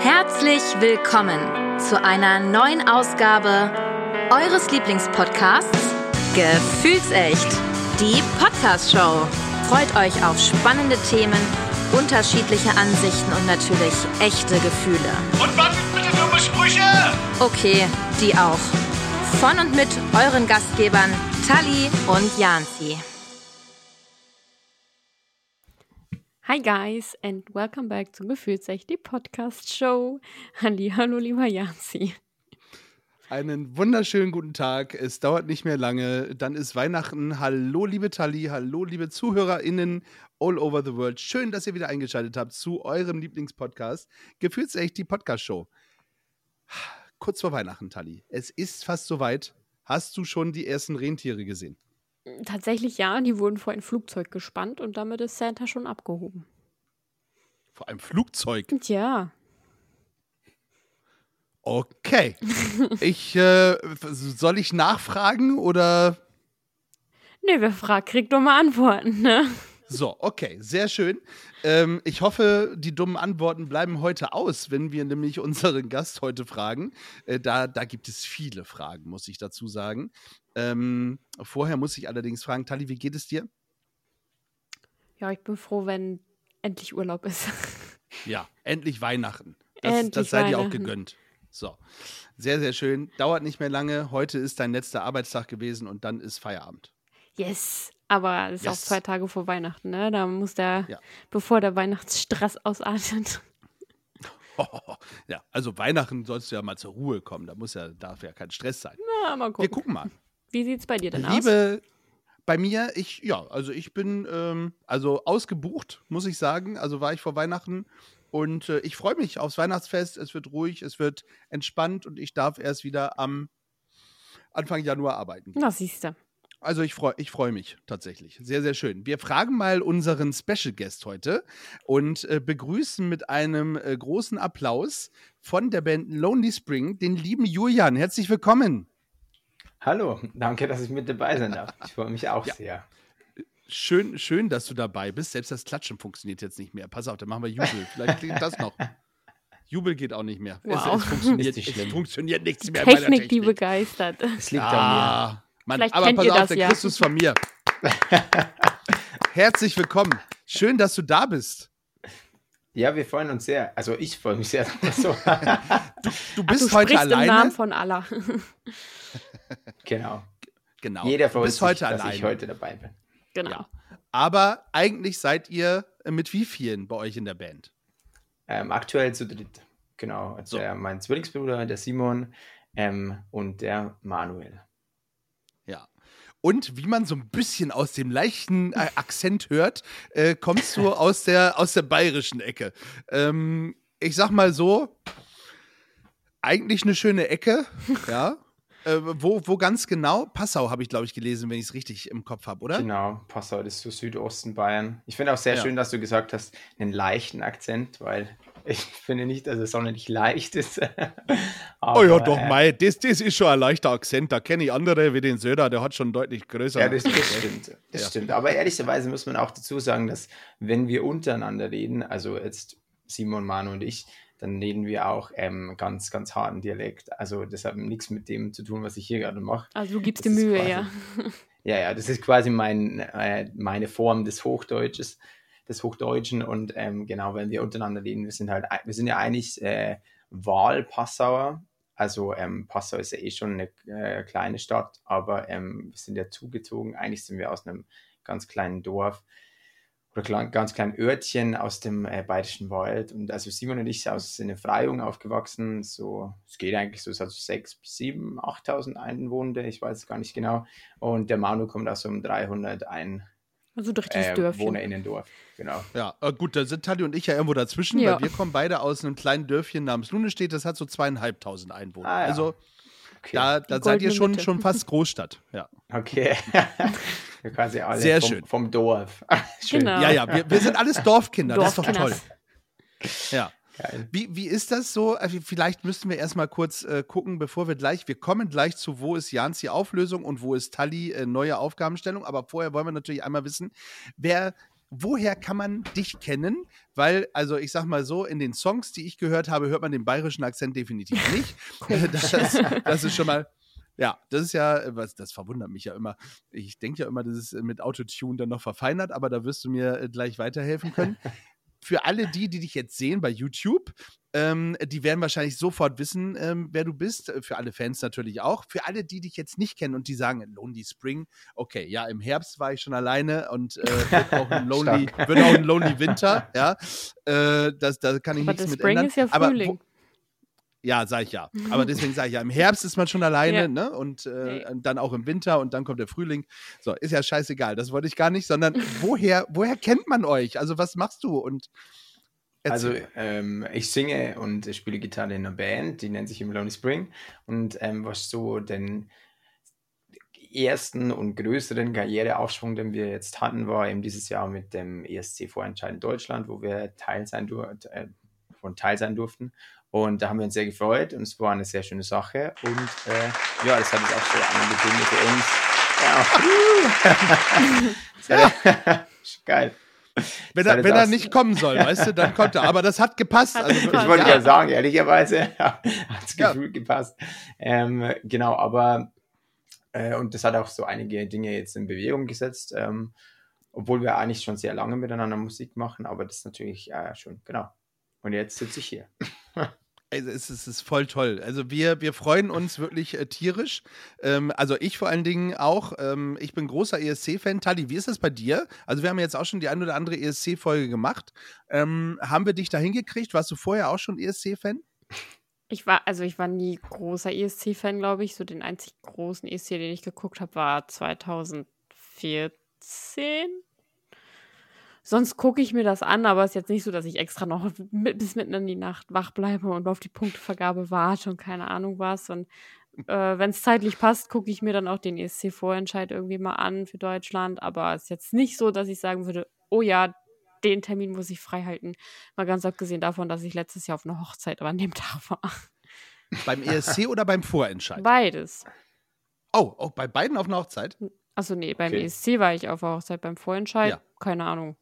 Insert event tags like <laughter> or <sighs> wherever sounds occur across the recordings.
Herzlich willkommen zu einer neuen Ausgabe eures Lieblingspodcasts Gefühlsecht, die Podcast-Show. Freut euch auf spannende Themen, unterschiedliche Ansichten und natürlich echte Gefühle. Und was bitte dumme Sprüche? Okay, die auch. Von und mit euren Gastgebern Tali und Janzi. Hi guys and welcome back zu Gefühlsecht, die Podcast Show. Hallo lieber Janzi. Einen wunderschönen guten Tag. Es dauert nicht mehr lange. Dann ist Weihnachten. Hallo, liebe Tali. Hallo, liebe ZuhörerInnen all over the world. Schön, dass ihr wieder eingeschaltet habt zu eurem Lieblingspodcast. Gefühlsecht die Podcast-Show. Kurz vor Weihnachten, Tali. Es ist fast soweit. Hast du schon die ersten Rentiere gesehen? Tatsächlich ja, die wurden vor ein Flugzeug gespannt und damit ist Santa schon abgehoben. Vor einem Flugzeug? Tja. Okay. <laughs> ich, äh, soll ich nachfragen oder? Nee, wer fragt, kriegt dumme Antworten, ne? So, okay, sehr schön. Ähm, ich hoffe, die dummen Antworten bleiben heute aus, wenn wir nämlich unseren Gast heute fragen. Äh, da, da gibt es viele Fragen, muss ich dazu sagen. Ähm, vorher muss ich allerdings fragen, Tali, wie geht es dir? Ja, ich bin froh, wenn endlich Urlaub ist. <laughs> Ja, endlich Weihnachten. Das, Endlich das sei dir auch gegönnt. So, sehr, sehr schön. Dauert nicht mehr lange. Heute ist dein letzter Arbeitstag gewesen und dann ist Feierabend. Yes. Aber es ist auch Yes. zwei Tage vor Weihnachten, ne? Da muss der, Ja. bevor der Weihnachtsstress ausartet. <laughs> ja, also Weihnachten sollst du ja mal zur Ruhe kommen. Da muss ja, darf ja kein Stress sein. Na, mal Wir gucken. gucken mal. Wie sieht's bei dir denn aus? Liebe, bei mir, ich, ja, also ich bin ähm, also ausgebucht, muss ich sagen. Also war ich vor Weihnachten und äh, ich freue mich aufs Weihnachtsfest. Es wird ruhig, es wird entspannt und ich darf erst wieder am Anfang Januar arbeiten. gehen. Na, siehste. Also ich freue ich freu mich tatsächlich. Sehr, sehr schön. Wir fragen mal unseren Special Guest heute und äh, begrüßen mit einem äh, großen Applaus von der Band Lonely Spring den lieben Julian. Herzlich willkommen. Hallo, danke, dass ich mit dabei sein darf. Ich freue mich auch Ja. sehr. Schön, schön, dass du dabei bist. Selbst das Klatschen funktioniert jetzt nicht mehr. Pass auf, dann machen wir Jubel. Vielleicht klingt das noch. Jubel geht auch nicht mehr. Wow. Es, es, funktioniert, Ist nicht es funktioniert nichts mehr bei der Technik, die Technik. begeistert. Es liegt an Ah, Mann, Vielleicht aber kennt pass ihr auf, das der ja. Christus von mir. Herzlich willkommen. Schön, dass du da bist. Ja, wir freuen uns sehr. Also ich freue mich sehr. <laughs> So. Du Ach, bist du heute sprichst im Namen alleine. von Allah. <laughs> genau. Genau. Jeder du freut bist sich, heute dass alleine. ich heute dabei bin. genau. Ja. Aber eigentlich seid ihr äh, mit wie vielen bei euch in der Band? Ähm, aktuell zu dritt. Genau. Also So. der, mein Zwillingsbruder, der Simon ähm, und der Manuel. Und wie man so ein bisschen aus dem leichten äh, Akzent hört, äh, kommst du <laughs> aus der, aus der bayerischen Ecke. Ähm, ich sag mal so, eigentlich eine schöne Ecke, <laughs> ja. Äh, wo, wo ganz genau? Passau habe ich, glaube ich, gelesen, wenn ich es richtig im Kopf habe, oder? Genau, Passau, das ist so Südosten Bayern. Ich finde auch sehr Ja. schön, dass du gesagt hast, einen leichten Akzent, weil ich finde nicht, dass es sonderlich leicht ist. Oh <laughs> ja, Aber, doch, äh, mei, das, das ist schon ein leichter Akzent. Da kenne ich andere wie den Söder, der hat schon deutlich größer. Ja, das, das stimmt. Das Ja. stimmt. Aber ehrlicherweise muss man auch dazu sagen, dass wenn wir untereinander reden, also jetzt Simon, Manu und ich, dann reden wir auch ähm, ganz, ganz harten Dialekt. Also das hat nichts mit dem zu tun, was ich hier gerade mache. Also du gibst Das dir Mühe, quasi- ja. <laughs> Ja, ja, das ist quasi mein, äh, meine Form des Hochdeutsches, des Hochdeutschen. Und ähm, genau, wenn wir untereinander reden, wir sind halt, wir sind ja eigentlich äh, Wahlpassauer. Also ähm, Passau ist ja eh schon eine äh, kleine Stadt, aber ähm, wir sind ja zugezogen. Eigentlich sind wir aus einem ganz kleinen Dorf oder klein, ganz kleinen Örtchen aus dem äh, Bayerischen Wald. Und also Simon und ich aus, sind in Freyung aufgewachsen. So, es geht eigentlich so, es hat so 6, 7, 8.000 Einwohner, ich weiß es gar nicht genau. Und der Manu kommt aus so einem 300 ein Also ein richtiges äh, Dörfchen. WohnerInnen-Dorf. Genau. Ja, äh, gut, da sind Tali und ich ja irgendwo dazwischen, Ja. weil wir kommen beide aus einem kleinen Dörfchen namens Lunestedt, das hat so zweieinhalbtausend Einwohner. Ah, ja. Also Okay. da, da seid ihr schon, Mitte. schon fast Großstadt. Ja, Okay. <laughs> quasi alle Sehr vom, schön. vom Dorf. <laughs> schön. Genau. ja, ja wir, wir sind alles Dorfkinder, das ist doch toll. Ja. Geil. Wie, wie ist das so? Also vielleicht müssten wir erstmal kurz äh, gucken, bevor wir gleich, wir kommen gleich zu, wo ist Jans die Auflösung und wo ist Tali äh, neue Aufgabenstellung. Aber vorher wollen wir natürlich einmal wissen, wer, woher kann man dich kennen? Weil, also ich sag mal so, in den Songs, die ich gehört habe, hört man den bayerischen Akzent definitiv nicht. <laughs> das, das ist schon mal. Ja, das ist ja, äh, was, das verwundert mich ja immer. Ich denke ja immer, das ist mit Autotune dann noch verfeinert, aber da wirst du mir äh, gleich weiterhelfen können. <laughs> Für alle die, die dich jetzt sehen bei YouTube, ähm, die werden wahrscheinlich sofort wissen, ähm, wer du bist. Für alle Fans natürlich auch. Für alle, die dich jetzt nicht kennen und die sagen, Lonely Spring, okay, ja, im Herbst war ich schon alleine und äh, wird, auch ein <laughs> Lonely, wird auch ein Lonely Winter, ja. Äh, das, da kann ich Aber nichts mit Spring ändern. ist ja Aber wo- Frühling. Ja, sag ich ja. <laughs> Aber deswegen sage ich ja, im Herbst ist man schon alleine, Ja. ne? Und äh, Nee. dann auch im Winter und dann kommt der Frühling. So, ist ja scheißegal. Das wollte ich gar nicht, sondern <laughs> woher, woher kennt man euch? Also, was machst du? Und Also ähm, ich singe und spiele Gitarre in einer Band, die nennt sich im Lonely Spring. Und ähm, was so den ersten und größeren Karriereaufschwung, den wir jetzt hatten, war eben dieses Jahr mit dem ESC Vorentscheid in Deutschland, wo wir Teil sein, dur äh, von Teil sein durften. Und da haben wir uns sehr gefreut und es war eine sehr schöne Sache. Und äh, ja, das hat jetzt auch so Gründe für uns. Ja. Sehr- <laughs> Geil. wenn er, wenn er nicht kommen soll, weißt du, dann kommt er. Aber das hat gepasst. Hat Also, gepasst. Ich wollte ja, ja sagen, ehrlicherweise <laughs> hat es Ja. gefühlt gepasst. Ähm, genau, aber äh, und das hat auch so einige Dinge jetzt in Bewegung gesetzt, ähm, obwohl wir eigentlich schon sehr lange miteinander Musik machen, aber das ist natürlich äh, schon, genau. Und jetzt sitze ich hier. <laughs> Also es, ist- es ist voll toll. Also wir, wir freuen uns wirklich äh, tierisch. Ähm, also ich vor allen Dingen auch. Ähm, ich bin großer ESC-Fan. Tali, wie ist das bei dir? Also wir haben jetzt auch schon die ein oder andere ESC-Folge gemacht. Ähm, haben wir dich da hingekriegt? Warst du vorher auch schon ESC-Fan? Ich war, also ich war nie großer ESC-Fan, glaube ich. So den einzig großen ESC, den ich geguckt habe, war 2014. Sonst gucke ich mir das an, aber es ist jetzt nicht so, dass ich extra noch <laughs> mit, bis mitten in die Nacht wach bleibe und auf die Punktevergabe warte und keine Ahnung was. Und äh, wenn es zeitlich passt, gucke ich mir dann auch den ESC-Vorentscheid irgendwie mal an für Deutschland. Aber es ist jetzt nicht so, dass ich sagen würde, oh ja, den Termin muss ich frei halten. Mal ganz abgesehen davon, dass ich letztes Jahr auf einer Hochzeit an dem <laughs> Tag war. Beim ESC oder beim Vorentscheid? Beides. Oh, oh, bei beiden auf einer Hochzeit? Achso, nee, beim Okay. ESC war ich auf der Hochzeit, beim Vorentscheid, Ja. keine Ahnung.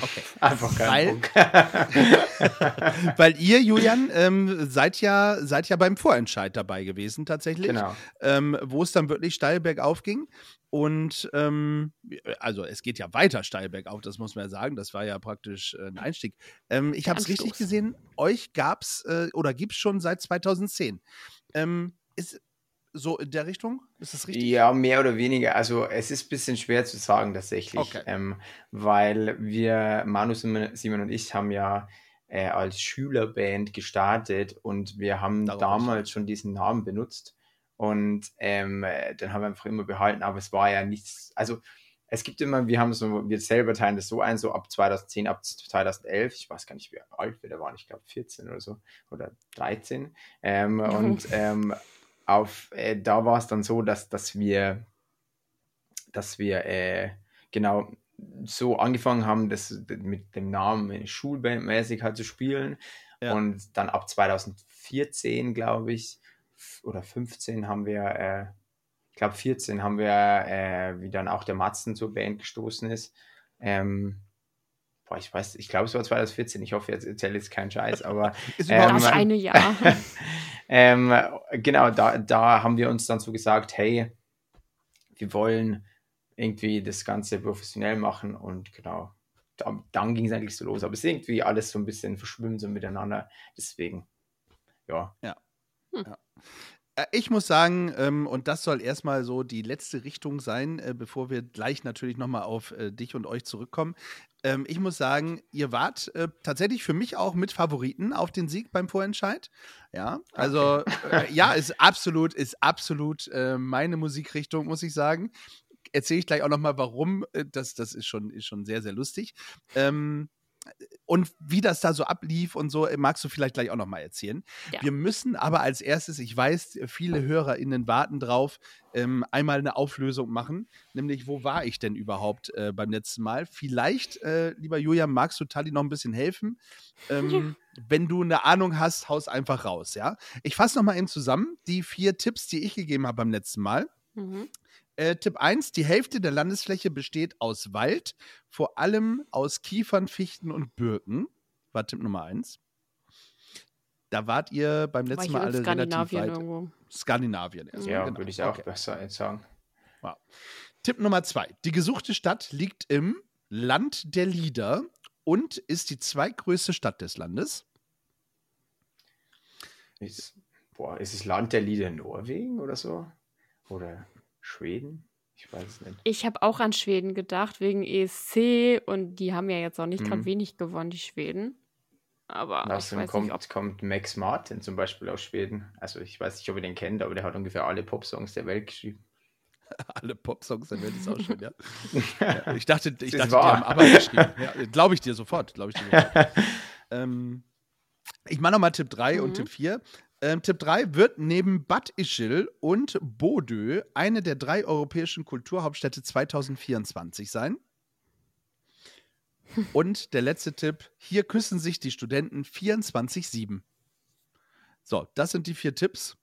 Okay. Einfach Weil- kein Druck. <laughs> Weil ihr, Julian, ähm, seid, ja, seid ja beim Vorentscheid dabei gewesen tatsächlich. genau. ähm, wo es dann wirklich steil bergauf ging. Und ähm, also es geht ja weiter steil bergauf, das muss man ja sagen. Das war ja praktisch äh, ein Einstieg. Ähm, ich habe es richtig gesehen, euch gab es äh, oder gibt es schon seit 2010. Ähm, ist so in der Richtung? Ist das richtig? Ja, mehr oder weniger. Also es ist ein bisschen schwer zu sagen tatsächlich, Okay. ähm, weil wir, Manu, Simon Simon und ich, haben ja äh, als Schülerband gestartet und wir haben Darauf damals schon diesen Namen benutzt und ähm, äh, den haben wir einfach immer behalten, aber es war ja nichts, also es gibt immer, wir haben so, wir selber teilen das so ein, so ab 2010, ab 2011, ich weiß gar nicht, wie alt wir da waren, ich glaube 14 oder so oder 13 ähm, <laughs> und ähm, auf, äh, da war es dann so, dass, dass wir, dass wir äh, genau so angefangen haben, das mit dem Namen schulbandmäßig halt zu spielen. Ja. Und dann ab 2014, glaube ich, oder 15 haben wir, äh, ich glaube 14 haben wir, äh, wie dann auch der Matzen zur Band gestoßen ist. Ähm, boah, ich weiß, ich glaube es war 2014, ich hoffe, jetzt erzähle jetzt keinen Scheiß, aber <laughs> Ist Ähm, Das eine Jahr. <laughs> ähm, genau, da, da haben wir uns dann so gesagt, hey, wir wollen irgendwie das Ganze professionell machen und genau, da, dann ging es eigentlich so los. Aber es ist irgendwie alles so ein bisschen verschwimmt so miteinander. Deswegen, ja. Äh, Ich muss sagen, ähm, und das soll erstmal so die letzte Richtung sein, äh, bevor wir gleich natürlich nochmal auf äh, dich und euch zurückkommen. Ähm, ich muss sagen, ihr wart äh, tatsächlich für mich auch mit Favoriten auf den Sieg beim Vorentscheid. Ja, also äh, ja, ist absolut, ist absolut äh, meine Musikrichtung, muss ich sagen. Erzähle ich gleich auch nochmal, warum. Äh, das, das ist schon, ist schon sehr, sehr lustig. Ähm, und wie das da so ablief und so, äh, magst du vielleicht gleich auch nochmal erzählen. Ja. Wir müssen aber als erstes, ich weiß, viele HörerInnen warten drauf, ähm, einmal eine Auflösung machen. Nämlich, wo war ich denn überhaupt äh, beim letzten Mal? Vielleicht, äh, lieber Julian, magst du Tali noch ein bisschen helfen? Ähm, <laughs> wenn du eine Ahnung hast, haus einfach raus, ja. Ich fasse nochmal eben zusammen die vier Tipps, die ich gegeben habe beim letzten Mal. Mhm. Äh, Tipp 1, die Hälfte der Landesfläche besteht aus Wald, vor allem aus Kiefern, Fichten und Birken. War Tipp Nummer 1. Da wart ihr beim letzten Mal in alle relativ Skandinavien weit. irgendwo. Skandinavien erstmal. Ja, genau. würde ich auch Okay. besser jetzt sagen. Tipp Nummer 2. Die gesuchte Stadt liegt im Land der Lieder und ist die zweitgrößte Stadt des Landes. Ist, boah, ist es Land der Lieder Norwegen oder so? Oder Schweden? Ich weiß es nicht. Ich habe auch an Schweden gedacht, wegen ESC und die haben ja jetzt auch nicht gerade Mhm. wenig gewonnen, die Schweden. Aber ich Außerdem weiß kommt, nicht, ob. kommt Max Martin zum Beispiel aus Schweden. Also ich weiß nicht, ob ihr den kennt, aber der hat ungefähr alle Popsongs der Welt geschrieben. <laughs> Alle Popsongs der Welt ist auch schön, ja. ja <laughs> ich dachte, ich dachte die haben aber geschrieben. Ja, Glaube ich dir sofort. Glaube ich dir sofort. <laughs> ähm, ich mache nochmal Tipp 3 und Mhm. Tipp 4. Ähm, Tipp 3 wird neben Bad Ischl und Bodø eine der drei europäischen Kulturhauptstädte 2024 sein. <laughs> Und der letzte Tipp: Hier küssen sich die Studenten 24-7. So, das sind die vier Tipps.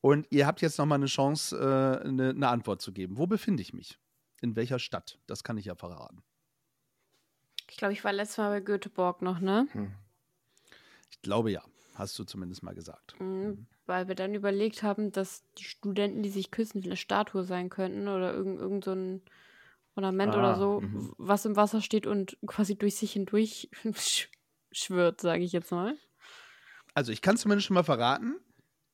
Und ihr habt jetzt nochmal eine Chance, äh, eine, eine Antwort zu geben. Wo befinde ich mich? In welcher Stadt? Das kann ich ja verraten. Ich glaube, ich war letztes Mal bei Göteborg noch, ne? Hm. Ich glaube ja. Hast du zumindest mal gesagt. Mhm, Weil wir dann überlegt haben, dass die Studenten, die sich küssen, eine Statue sein könnten oder irgend, irgend so ein Ornament Ah, oder so, mhm. was im Wasser steht und quasi durch sich hindurch <laughs> sch schwirrt, sage ich jetzt mal. Also, ich kann zumindest schon mal verraten,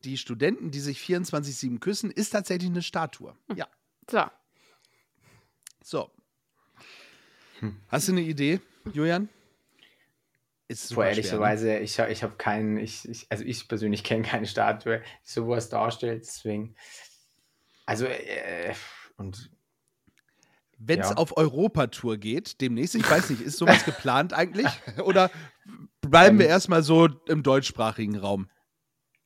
die Studenten, die sich 24-7 küssen, ist tatsächlich eine Statue. Ja. So, So. Hm. Hast du eine Idee, Julian? Ist super Vor ne? ehrlicherweise, ich, ha- ich habe keinen, ich, ich, also ich persönlich <laughs> kenne keine Statue, die sowas darstellt, deswegen. Also, äh, und Wenn es Ja. auf Europatour geht, demnächst, ich weiß nicht, ist sowas geplant eigentlich? <laughs> Oder bleiben wir Ähm. erstmal so im deutschsprachigen Raum?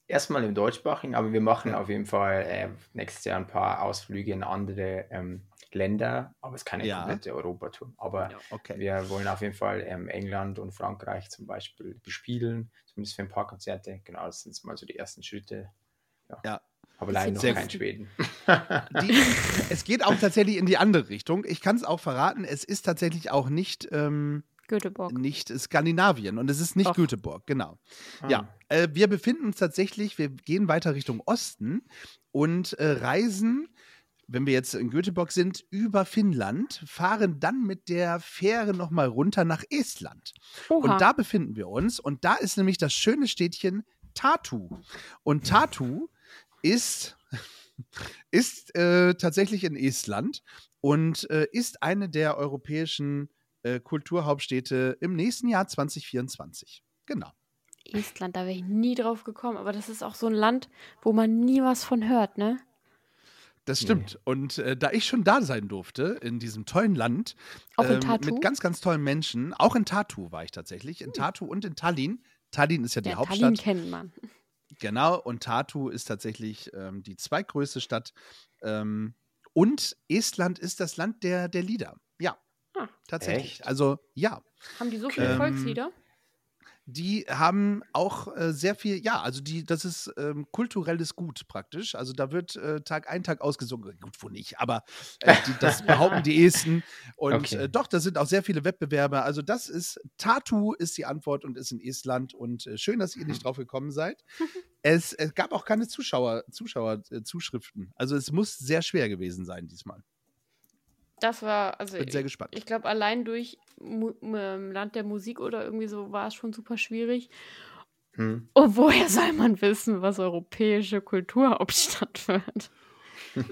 erstmal im deutschsprachigen, aber wir machen auf jeden Fall äh, nächstes Jahr ein paar Ausflüge in andere ähm, Länder, aber es ist keine Ja. komplette Europatour. Aber Okay. wir wollen auf jeden Fall ähm, England und Frankreich zum Beispiel bespielen, zumindest für ein paar Konzerte. Genau, das sind mal so die ersten Schritte. Ja. Aber leider noch kein. Schweden. Die, es geht auch tatsächlich in die andere Richtung. Ich kann es auch verraten, es ist tatsächlich auch nicht, ähm, Göteborg. nicht Skandinavien und es ist nicht Ach. Göteborg, genau. Ah. Ja, äh, wir befinden uns tatsächlich, wir gehen weiter Richtung Osten und äh, reisen, wenn wir jetzt in Göteborg sind, über Finnland, fahren dann mit der Fähre nochmal runter nach Estland. Oha. Und da befinden wir uns. Und da ist nämlich das schöne Städtchen Tartu. Und Tartu ist, <laughs> ist äh, tatsächlich in Estland und äh, ist eine der europäischen äh, Kulturhauptstädte im nächsten Jahr 2024. Genau. Estland, da wäre ich nie drauf gekommen, aber das ist auch so ein Land, wo man nie was von hört, ne? Das stimmt. Und äh, da ich schon da sein durfte, in diesem tollen Land, ähm, mit ganz, ganz tollen Menschen, auch in Tartu war ich tatsächlich, in Tartu und in Tallinn. Tallinn ist ja die Ja, Hauptstadt. Tallinn kennt man. Genau, und Tartu ist tatsächlich ähm, die zweitgrößte Stadt. Ähm, und Estland ist das Land der, der Lieder. Ja, Ah. tatsächlich. Echt? Also ja, Haben die so viele Ähm, Volkslieder? Die haben auch äh, sehr viel, ja, also die, das ist ähm, kulturelles Gut praktisch. Also da wird äh, Tag ein, Tag ausgesungen. Gut, wo nicht, aber äh, die, das <laughs> behaupten die Esten. Und Okay. äh, doch, da sind auch sehr viele Wettbewerbe. Also das ist, Tartu ist die Antwort und ist in Estland. Und äh, schön, dass ihr nicht <laughs> drauf gekommen seid. Es, es gab auch keine Zuschauer, Zuschauer äh, Zuschriften. Also es muss sehr schwer gewesen sein diesmal. Das war, also Bin sehr gespannt. ich glaube, allein durch Mu ähm, Land der Musik oder irgendwie so war es schon super schwierig. Hm. Und woher soll man wissen, was europäische Kulturhauptstadt wird? <laughs>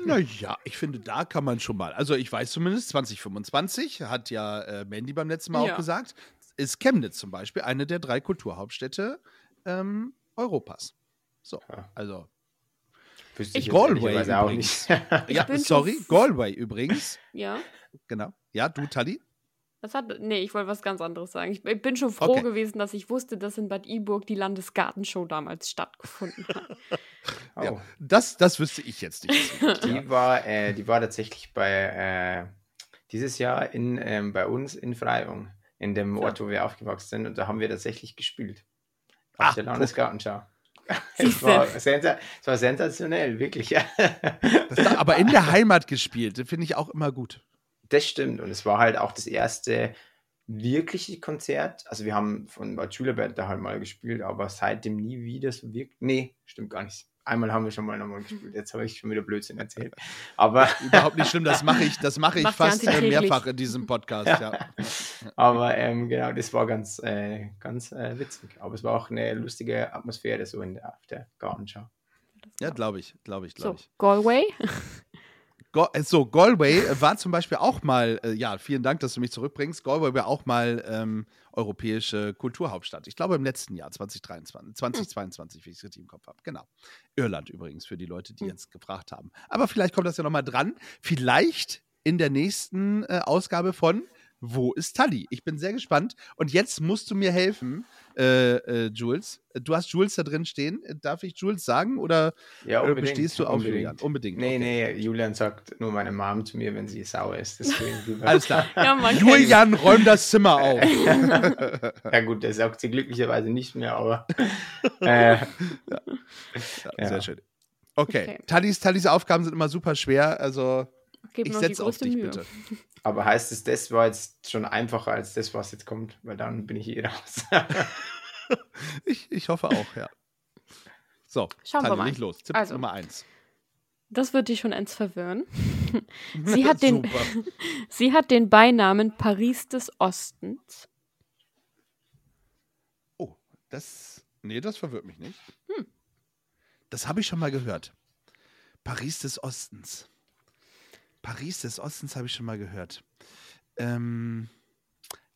Naja, ich finde, da kann man schon mal. Also ich weiß zumindest, 2025 hat ja äh, Mandy beim letzten Mal Ja. auch gesagt, ist Chemnitz zum Beispiel eine der drei Kulturhauptstädte ähm, Europas. So, Ja. also. Wüsste Ich- jetzt Galway ehrlicherweise auch nicht. <laughs> ja, sorry, Galway übrigens. Ja. Genau. Ja, du, Tali? Das hat, nee, ich wollte was ganz anderes sagen. Ich bin schon froh Okay. gewesen, dass ich wusste, dass in Bad Iburg die Landesgartenshow damals stattgefunden hat. Oh. <laughs> Ja, das, das wüsste ich jetzt nicht. <laughs> Die war, äh, die war tatsächlich bei äh, dieses Jahr in, ähm, bei uns in Freyung, in dem Ort, wo wir aufgewachsen sind, und da haben wir tatsächlich gespielt. Barcelonas Gartenschau. <laughs> Es war, sensa es war sensationell, wirklich. Ja. Das da, aber in der Heimat gespielt, finde ich auch immer gut. Das stimmt. Und es war halt auch das erste wirkliche Konzert. Also wir haben von Bad Schülerband da halt mal gespielt, aber seitdem nie wieder so wirklich. Nee, stimmt gar nicht. Einmal haben wir schon mal nochmal gespielt. Jetzt habe ich schon wieder Blödsinn erzählt. Aber, <laughs> Überhaupt nicht schlimm, das mache ich, das mache ich Macht fast äh, mehrfach in diesem Podcast, ja. aber ähm, genau, das war ganz, äh, ganz äh, witzig. Aber es war auch eine lustige Atmosphäre so in der, auf der Gartenschau. Ja, glaube ich, glaube ich, So, glaube ich. Galway. <laughs> Go äh, so, Galway äh, war zum Beispiel auch mal, äh, ja, vielen Dank, dass du mich zurückbringst. Galway war auch mal ähm, europäische Kulturhauptstadt. Ich glaube im letzten Jahr, 2023, 2022, wie ich es richtig im Kopf habe. Genau. Irland übrigens, für die Leute, die Hm. jetzt gefragt haben. Aber vielleicht kommt das ja nochmal dran. Vielleicht in der nächsten äh, Ausgabe von Wo ist Tully? Ich bin sehr gespannt. Und jetzt musst du mir helfen, äh, äh, Jules. Du hast Jules da drin stehen. Darf ich Jules sagen oder Ja, bestehst du auf unbedingt. Julian? Unbedingt. Nee, okay. nee, Julian sagt nur meine Mom zu mir, wenn sie sauer ist. Deswegen Alles klar. <laughs> Ja, Julian, räum das Zimmer auf. <laughs> ja gut, der sagt sie glücklicherweise nicht mehr, aber äh, <laughs> Ja, Ja. Sehr schön. Okay. Okay. Tallis, Tallis Aufgaben sind immer super schwer. Also, Gib ich setze auf dich, Mühe. bitte. Aber heißt es, das war jetzt schon einfacher als das, was jetzt kommt, weil dann bin ich eh raus. <laughs> Ich, ich hoffe auch, ja. So, Schauen wir mal. leg los. Tipp Also. Nummer eins. Das wird dich schon ends verwirren. <laughs> Sie hat, den, <laughs> sie hat den Beinamen Paris des Ostens. Oh, das. Nee, das verwirrt mich nicht. Hm. Das habe ich schon mal gehört. Paris des Ostens. Paris des Ostens habe ich schon mal gehört. Ähm,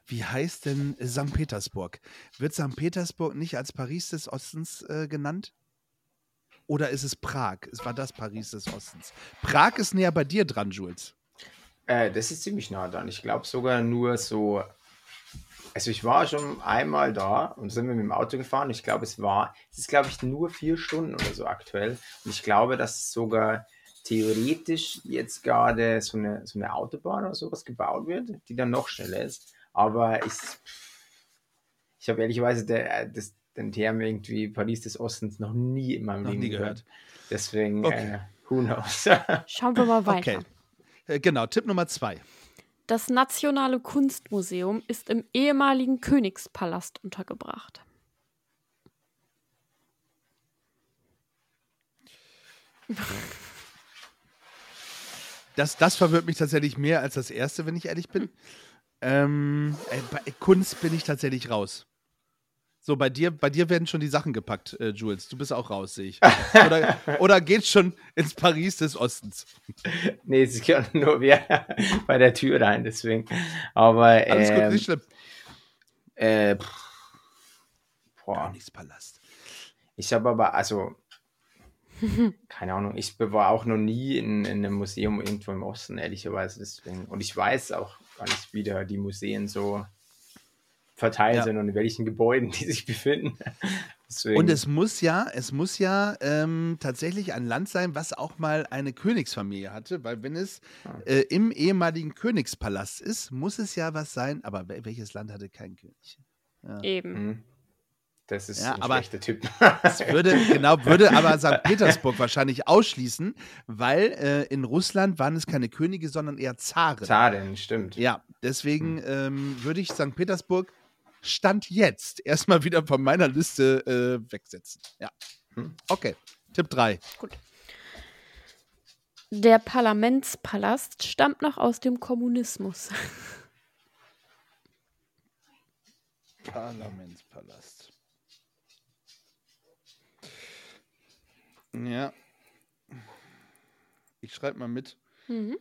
wie heißt denn St. Petersburg? Wird St. Petersburg nicht als Paris des Ostens äh, genannt? Oder ist es Prag? Es war das Paris des Ostens. Prag ist näher bei dir dran, Jules. äh, das ist ziemlich nah dran. Ich glaube sogar nur so. Also ich war schon einmal da und sind wir mit dem Auto gefahren. Ich glaube, es war, es ist glaube ich nur vier Stunden oder so aktuell. Und ich glaube, dass sogar theoretisch jetzt gerade so eine, so eine Autobahn oder sowas gebaut wird, die dann noch schneller ist. Aber ich, ich habe ehrlicherweise der, das, den Term irgendwie Paris des Ostens noch nie in meinem Noch Leben nie gehört. Deswegen, Okay. äh, who knows? <laughs> Schauen wir mal weiter. Okay. Äh, genau, Tipp Nummer zwei. Das Nationale Kunstmuseum ist im ehemaligen Königspalast untergebracht. <laughs> Das, das verwirrt mich tatsächlich mehr als das erste, wenn ich ehrlich bin. Ähm, äh, bei Kunst bin ich tatsächlich raus. So, bei dir, bei dir werden schon die Sachen gepackt, äh, Jules. Du bist auch raus, sehe ich. Oder, <laughs> oder geht schon ins Paris des Ostens. Nee, es kann <laughs> nur wer <laughs> bei der Tür rein, deswegen. Aber Alles gut, ähm, nicht schlimm. äh, pff, boah, Königspalast. ich habe aber, also, keine Ahnung, ich war auch noch nie in, in einem Museum irgendwo im Osten, ehrlicherweise, deswegen. Und ich weiß auch gar nicht, wie da die Museen so verteilt Ja. sind und in welchen Gebäuden <laughs> die sich befinden. <laughs> Deswegen, Und es muss ja, es muss ja ähm, tatsächlich ein Land sein, was auch mal eine Königsfamilie hatte, weil wenn es Ah. äh, im ehemaligen Königspalast ist, muss es ja was sein. Aber wel- welches Land hatte keinen König? Eben. Hm, das ist Ja, ein aber- schlechter Typ. Das würde, genau, würde aber <laughs> St. Petersburg wahrscheinlich ausschließen, weil äh, in Russland waren es keine Könige, sondern eher Zaren. Zaren, stimmt. Ja, deswegen ähm, würde ich St. Petersburg Stand jetzt erstmal wieder von meiner Liste äh, wegsetzen. Ja. Hm. Okay. Tipp 3. Der Parlamentspalast stammt noch aus dem Kommunismus. Parlamentspalast. Ja. Ich schreibe mal mit. Mhm.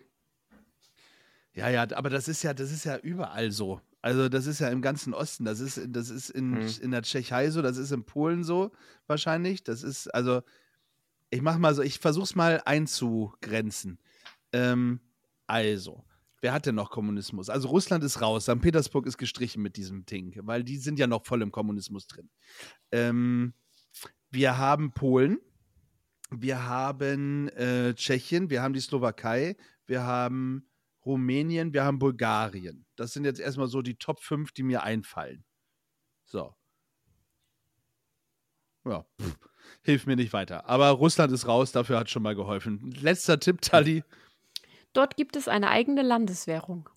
Ja, ja, aber das ist ja, das ist ja überall so. Also das ist ja im ganzen Osten. Das ist, das ist in, Mhm. in der Tschechei so, das ist in Polen so wahrscheinlich. Das ist, also, ich mach mal so, ich versuch's mal einzugrenzen. Ähm, also, wer hat denn noch Kommunismus? Also Russland ist raus, St. Petersburg ist gestrichen mit diesem Ding, weil die sind ja noch voll im Kommunismus drin. Ähm, wir haben Polen, wir haben äh, Tschechien, wir haben die Slowakei, wir haben Rumänien, wir haben Bulgarien. Das sind jetzt erstmal so die Top 5, die mir einfallen. So. ja, pff, hilft mir nicht weiter. Aber Russland ist raus, dafür hat schon mal geholfen. Letzter Tipp, Tali. Dort gibt es eine eigene Landeswährung.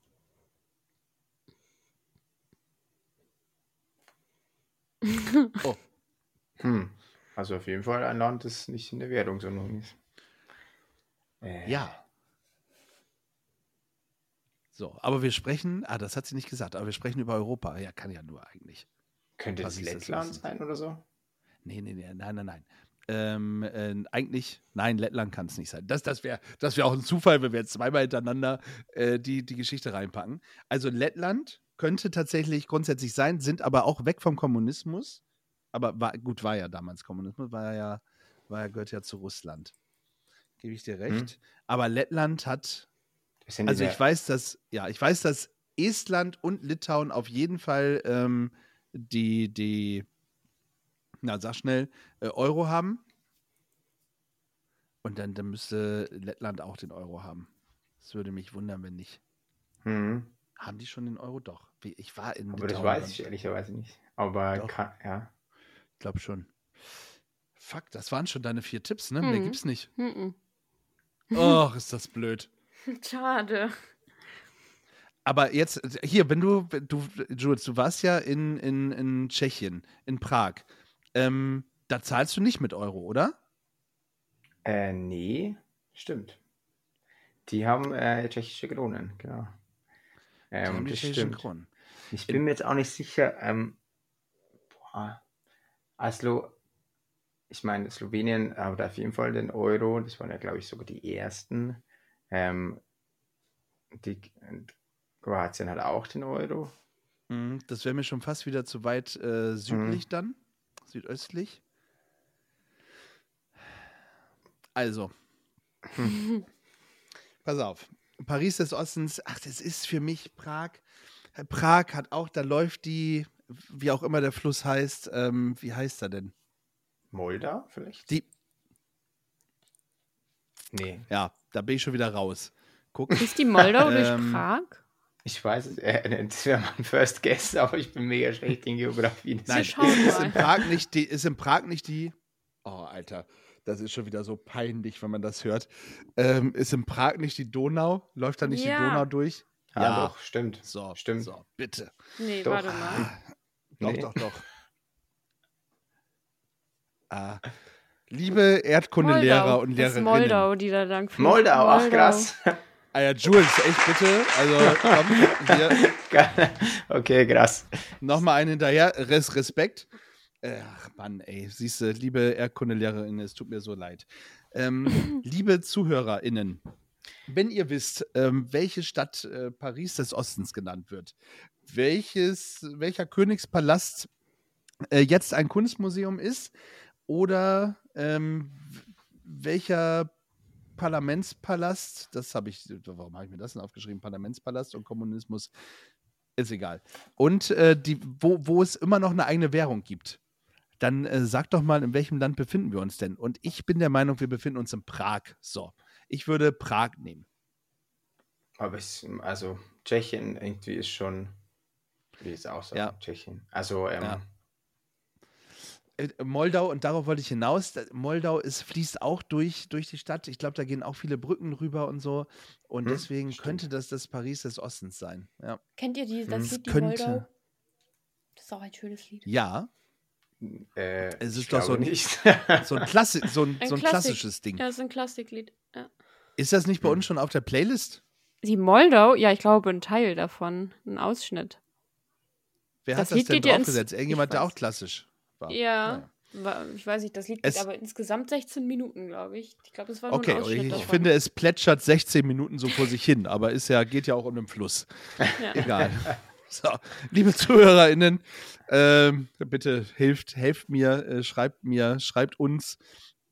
Hm. Also auf jeden Fall ein Land, das nicht in der Währungsunion ist. Äh, Ja. So, aber wir sprechen, ah, das hat sie nicht gesagt, aber wir sprechen über Europa. Ja, kann ja nur eigentlich. Könnte Was das das Lettland wissen? sein oder so? Nee, nee, nee, nein, nein, nein. Ähm, äh, eigentlich, nein, Lettland kann es nicht sein. Das, das wäre das wär auch ein Zufall, wenn wir jetzt zweimal hintereinander äh, die, die Geschichte reinpacken. Also Lettland könnte tatsächlich grundsätzlich sein, sind aber auch weg vom Kommunismus. Aber war, gut, war ja damals Kommunismus, war ja, war ja, gehört ja zu Russland. Gebe ich dir recht. Aber Lettland hat Das also ich weiß, dass, ja, ich weiß, dass Estland und Litauen auf jeden Fall ähm, die, die, na sag schnell, äh, Euro haben. Und dann, dann müsste Lettland auch den Euro haben. Das würde mich wundern, wenn nicht. Hm. Haben die schon den Euro? Doch. Ich war in Aber das Litauen. weiß ich ehrlicherweise nicht. Aber kann, ja. Ich glaube schon. Fuck, das waren schon deine vier Tipps, ne? Mehr Mhm. gibt's nicht. Mhm. Och, ist das blöd. <laughs> Schade. Aber jetzt, hier, wenn du, du, Jules, du warst ja in, in, in Tschechien, in Prag. Ähm, da zahlst du nicht mit Euro, oder? Äh, nee, stimmt. Die haben äh, tschechische Kronen, genau. Die haben Ähm, die das tschechischen stimmt. Kronen. Ich bin mir jetzt auch nicht sicher. Ähm, boah, also, ich meine, Slowenien hat auf jeden Fall den Euro. Das waren ja, glaube ich, sogar die ersten. Ähm, die, Kroatien hat auch den Euro. Mhm, Das wäre mir schon fast wieder zu weit äh, südlich dann. Südöstlich. Also. <laughs> Pass auf. Paris des Ostens, ach, das ist für mich Prag. Äh, Prag hat auch, da läuft die, wie auch immer der Fluss heißt, ähm, wie heißt er denn? Moldau vielleicht? Die, Nee, ja, da bin ich schon wieder raus. Guck. Ist die Moldau durch Ähm, Prag? ich weiß es. Äh, <laughs> das wäre mein First Guess, aber ich bin mega schlecht in Geografie. Nein, ist mal. in Prag nicht die, ist in Prag nicht die. Oh, Alter, das ist schon wieder so peinlich, wenn man das hört. Ähm, ist in Prag nicht die Donau? Läuft da nicht Ja. die Donau durch? Ja, doch, stimmt. So, Stimmt. So, bitte. Nee, doch. warte mal. <laughs> Doch, Nee. doch, doch. <laughs> Ah. Liebe Erdkundelehrer Moldau. und Das ist Lehrerinnen. Moldau, die da lang fliegt. Moldau, ach krass. Ah ja, Jules, echt bitte. Also komm, hier <laughs> okay, krass. nochmal einen hinterher. Res Respekt. Ach Mann, ey, siehst du, liebe Erdkundelehrerinnen, es tut mir so leid. Ähm, <laughs> liebe ZuhörerInnen, wenn ihr wisst, ähm, welche Stadt äh, Paris des Ostens genannt wird, welches, welcher Königspalast äh, jetzt ein Kunstmuseum ist oder ähm, welcher Parlamentspalast, das habe ich, warum habe ich mir das denn aufgeschrieben? Parlamentspalast und Kommunismus, ist egal. Und äh, die, wo, wo es immer noch eine eigene Währung gibt. Dann äh, sag doch mal, in welchem Land befinden wir uns denn? Und ich bin der Meinung, wir befinden uns in Prag. So, ich würde Prag nehmen. Aber es, also Tschechien irgendwie ist schon, wie ist auch so, Ja. Tschechien. Also, ähm, Ja. Äh, Moldau, und darauf wollte ich hinaus, da- Moldau ist, fließt auch durch, durch die Stadt. Ich glaube, da gehen auch viele Brücken rüber und so. Und Hm, deswegen stimmt. könnte das das Paris des Ostens sein. Ja. Kennt ihr die, Hm. das Lied Die Könnte. Moldau? Das ist auch ein schönes Lied. ja, äh, Es ich ist doch so ein- nicht. <laughs> so ein, Klassi so ein, Ein so ein klassisches Ding. Ja, das ist ein Klassiklied. Ja. Ist das nicht bei Hm. uns schon auf der Playlist? Die Moldau, ja, ich glaube, ein Teil davon. Ein Ausschnitt. Wer Das hat das Lied denn geht ja ins- draufgesetzt? Irgendjemand, der auch klassisch war. Ja. Wa- Ich weiß nicht, das Lied Es- geht aber insgesamt 16 Minuten, glaube ich. Ich glaube, es war nur Okay, ein Ausschnitt ich, ich davon. finde, es plätschert 16 Minuten so vor sich hin, aber ist ja, geht ja auch um den Fluss. Ja. Egal. <laughs> So, liebe ZuhörerInnen, ähm, bitte helft, helft mir, äh, schreibt mir, schreibt uns.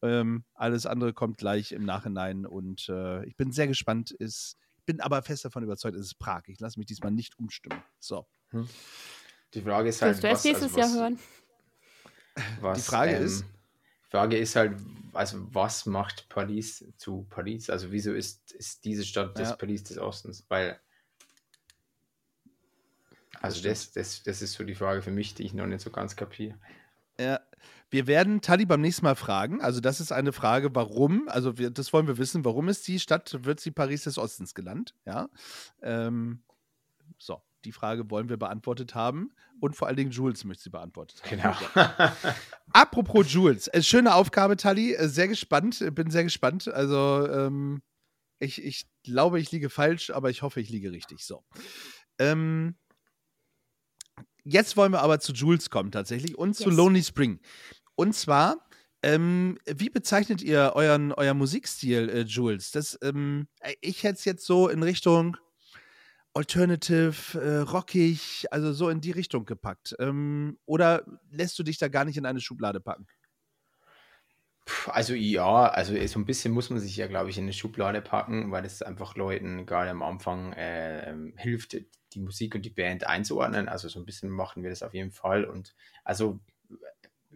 Ähm, alles andere kommt gleich im Nachhinein und äh, ich bin sehr gespannt. Ist, bin aber fest davon überzeugt, es ist Prag. Ich lasse mich diesmal nicht umstimmen. So, Die Frage ist halt, Willst du erst was, nächstes also was, Jahr hören? Was, Die Frage ähm, ist- Frage ist halt, also was macht Paris zu Paris? Also wieso ist, ist diese Stadt das Ja. Paris des Ostens? Weil, also das, das, das ist so die Frage für mich, die ich noch nicht so ganz kapiere. ja, wir werden Tali beim nächsten Mal fragen. Also, das ist eine Frage, warum. Also, wir, das wollen wir wissen. Warum ist die Stadt, wird sie Paris des Ostens genannt? Ja. Ähm, so, die Frage wollen wir beantwortet haben. Und vor allen Dingen Jules möchte sie beantwortet haben. Genau. <laughs> Apropos Jules, äh, schöne Aufgabe, Tali. Äh, sehr gespannt, äh, bin sehr gespannt. Also, ähm, ich, ich glaube, ich liege falsch, aber ich hoffe, ich liege richtig. So. Ähm, jetzt wollen wir aber zu Jules kommen tatsächlich und zu Yes. Lonely Spring. Und zwar, ähm, wie bezeichnet ihr euren, euer Musikstil, äh, Jules? Das, ähm, äh, ich hätte es jetzt so in Richtung Alternative, äh, rockig, also so in die Richtung gepackt. Ähm, oder lässt du dich da gar nicht in eine Schublade packen? Also ja, also so ein bisschen muss man sich ja, glaube ich, in eine Schublade packen, weil es einfach Leuten gerade am Anfang äh, ähm, hilft, die Musik und die Band einzuordnen. Also so ein bisschen machen wir das auf jeden Fall. Und also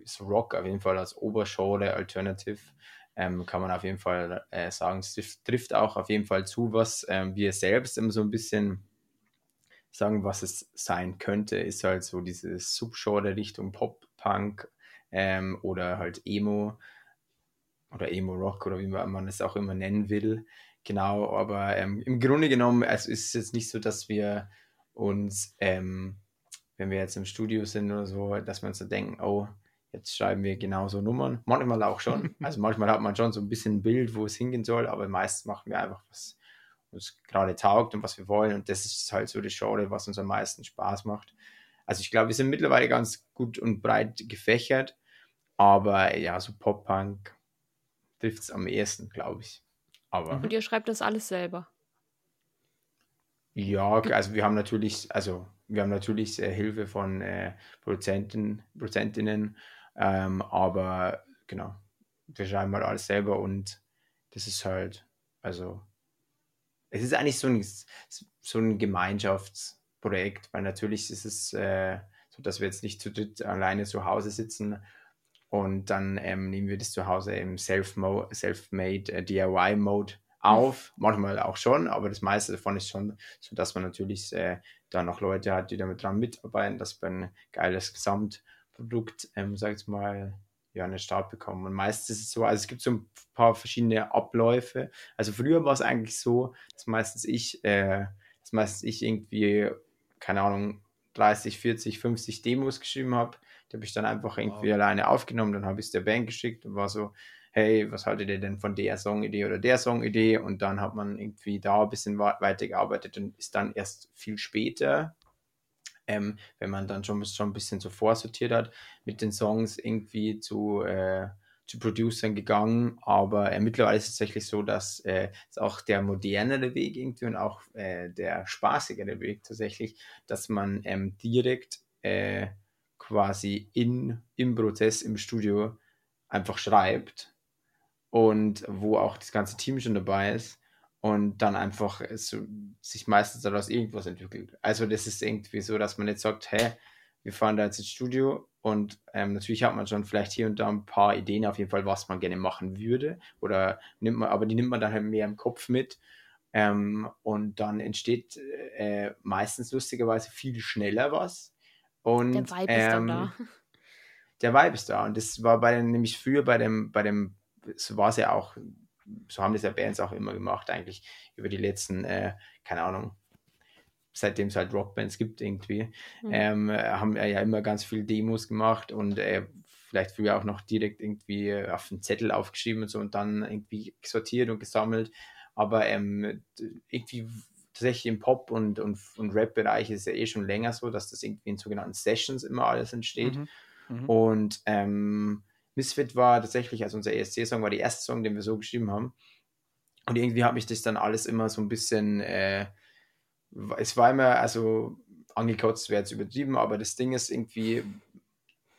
ist Rock auf jeden Fall als Oberschale Alternative. Ähm, kann man auf jeden Fall äh, sagen, es trifft, auch auf jeden Fall zu, was ähm, wir selbst immer so ein bisschen sagen, was es sein könnte, ist halt so dieses Subgenre Richtung Pop-Punk ähm, oder halt Emo oder Emo-Rock oder wie man es auch immer nennen will. Genau, aber ähm, im Grunde genommen, also ist es jetzt nicht so, dass wir uns, ähm, wenn wir jetzt im Studio sind oder so, dass wir uns so denken, oh, jetzt schreiben wir genauso Nummern. Manchmal auch schon. <laughs> Also manchmal hat man schon so ein bisschen ein Bild, wo es hingehen soll, aber meist machen wir einfach, was uns gerade taugt und was wir wollen. Und das ist halt so das Genre, was uns am meisten Spaß macht. Also ich glaube, wir sind mittlerweile ganz gut und breit gefächert, aber ja, so Pop-Punk trifft es am ehesten, glaube ich. Aber Und ihr schreibt das alles selber. Ja, also wir haben natürlich, also wir haben natürlich Hilfe von äh, Produzenten, Produzentinnen, ähm, aber genau, wir schreiben mal alles selber und das ist halt, also es ist eigentlich so ein, so ein Gemeinschaftsprojekt, weil natürlich ist es äh, so, dass wir jetzt nicht zu dritt alleine zu Hause sitzen und dann ähm, nehmen wir das zu Hause im Self-Made äh, DIY-Mode auf. Manchmal auch schon, aber das meiste davon ist schon so, dass man natürlich äh, da noch Leute hat, die damit dran mitarbeiten, dass wir ein geiles Gesamtprodukt, ähm, sag ich mal, ja, einen Start bekommen. Und meistens ist es so, also es gibt so ein paar verschiedene Abläufe. Also früher war es eigentlich so, dass meistens ich, äh, dass meistens ich irgendwie, keine Ahnung, 30, 40, 50 Demos geschrieben habe. Die habe ich dann einfach irgendwie Wow. alleine aufgenommen, dann habe ich es der Band geschickt und war so, hey, was haltet ihr denn von der Songidee oder der Songidee? Und dann hat man irgendwie da ein bisschen wa- weitergearbeitet und ist dann erst viel später, ähm, wenn man dann schon, schon ein bisschen so vorsortiert hat, mit den Songs irgendwie zu, äh, zu Producern gegangen. Aber äh, mittlerweile ist es tatsächlich so, dass äh, es auch der modernere Weg irgendwie und auch äh, der spaßigere Weg tatsächlich, dass man ähm, direkt äh, quasi in, im Prozess, im Studio einfach schreibt und wo auch das ganze Team schon dabei ist und dann einfach so, sich meistens daraus irgendwas entwickelt. Also das ist irgendwie so, dass man jetzt sagt, hä, wir fahren da jetzt ins Studio und ähm, natürlich hat man schon vielleicht hier und da ein paar Ideen auf jeden Fall, was man gerne machen würde oder nimmt man, aber die nimmt man dann halt mehr im Kopf mit ähm, und dann entsteht äh, meistens lustigerweise viel schneller was und Der Vibe ist dann ähm, da. der Vibe ist da. Und das war bei nämlich früher bei dem, bei dem, so war es ja auch, so haben das ja Bands auch immer gemacht, eigentlich über die letzten, äh, keine Ahnung, seitdem es halt Rockbands gibt irgendwie, Mhm. ähm, äh, haben ja immer ganz viel Demos gemacht und äh, vielleicht früher auch noch direkt irgendwie auf einen Zettel aufgeschrieben und so und dann irgendwie sortiert und gesammelt. Aber ähm, irgendwie tatsächlich im Pop- und, und, und Rap-Bereich ist es ja eh schon länger so, dass das irgendwie in sogenannten Sessions immer alles entsteht. Mhm. Mhm. Und ähm, Misfit war tatsächlich, also unser ESC-Song war der erste Song, den wir so geschrieben haben. Und irgendwie hat mich das dann alles immer so ein bisschen, äh, es war immer, also angekotzt wäre jetzt übertrieben, aber das Ding ist irgendwie,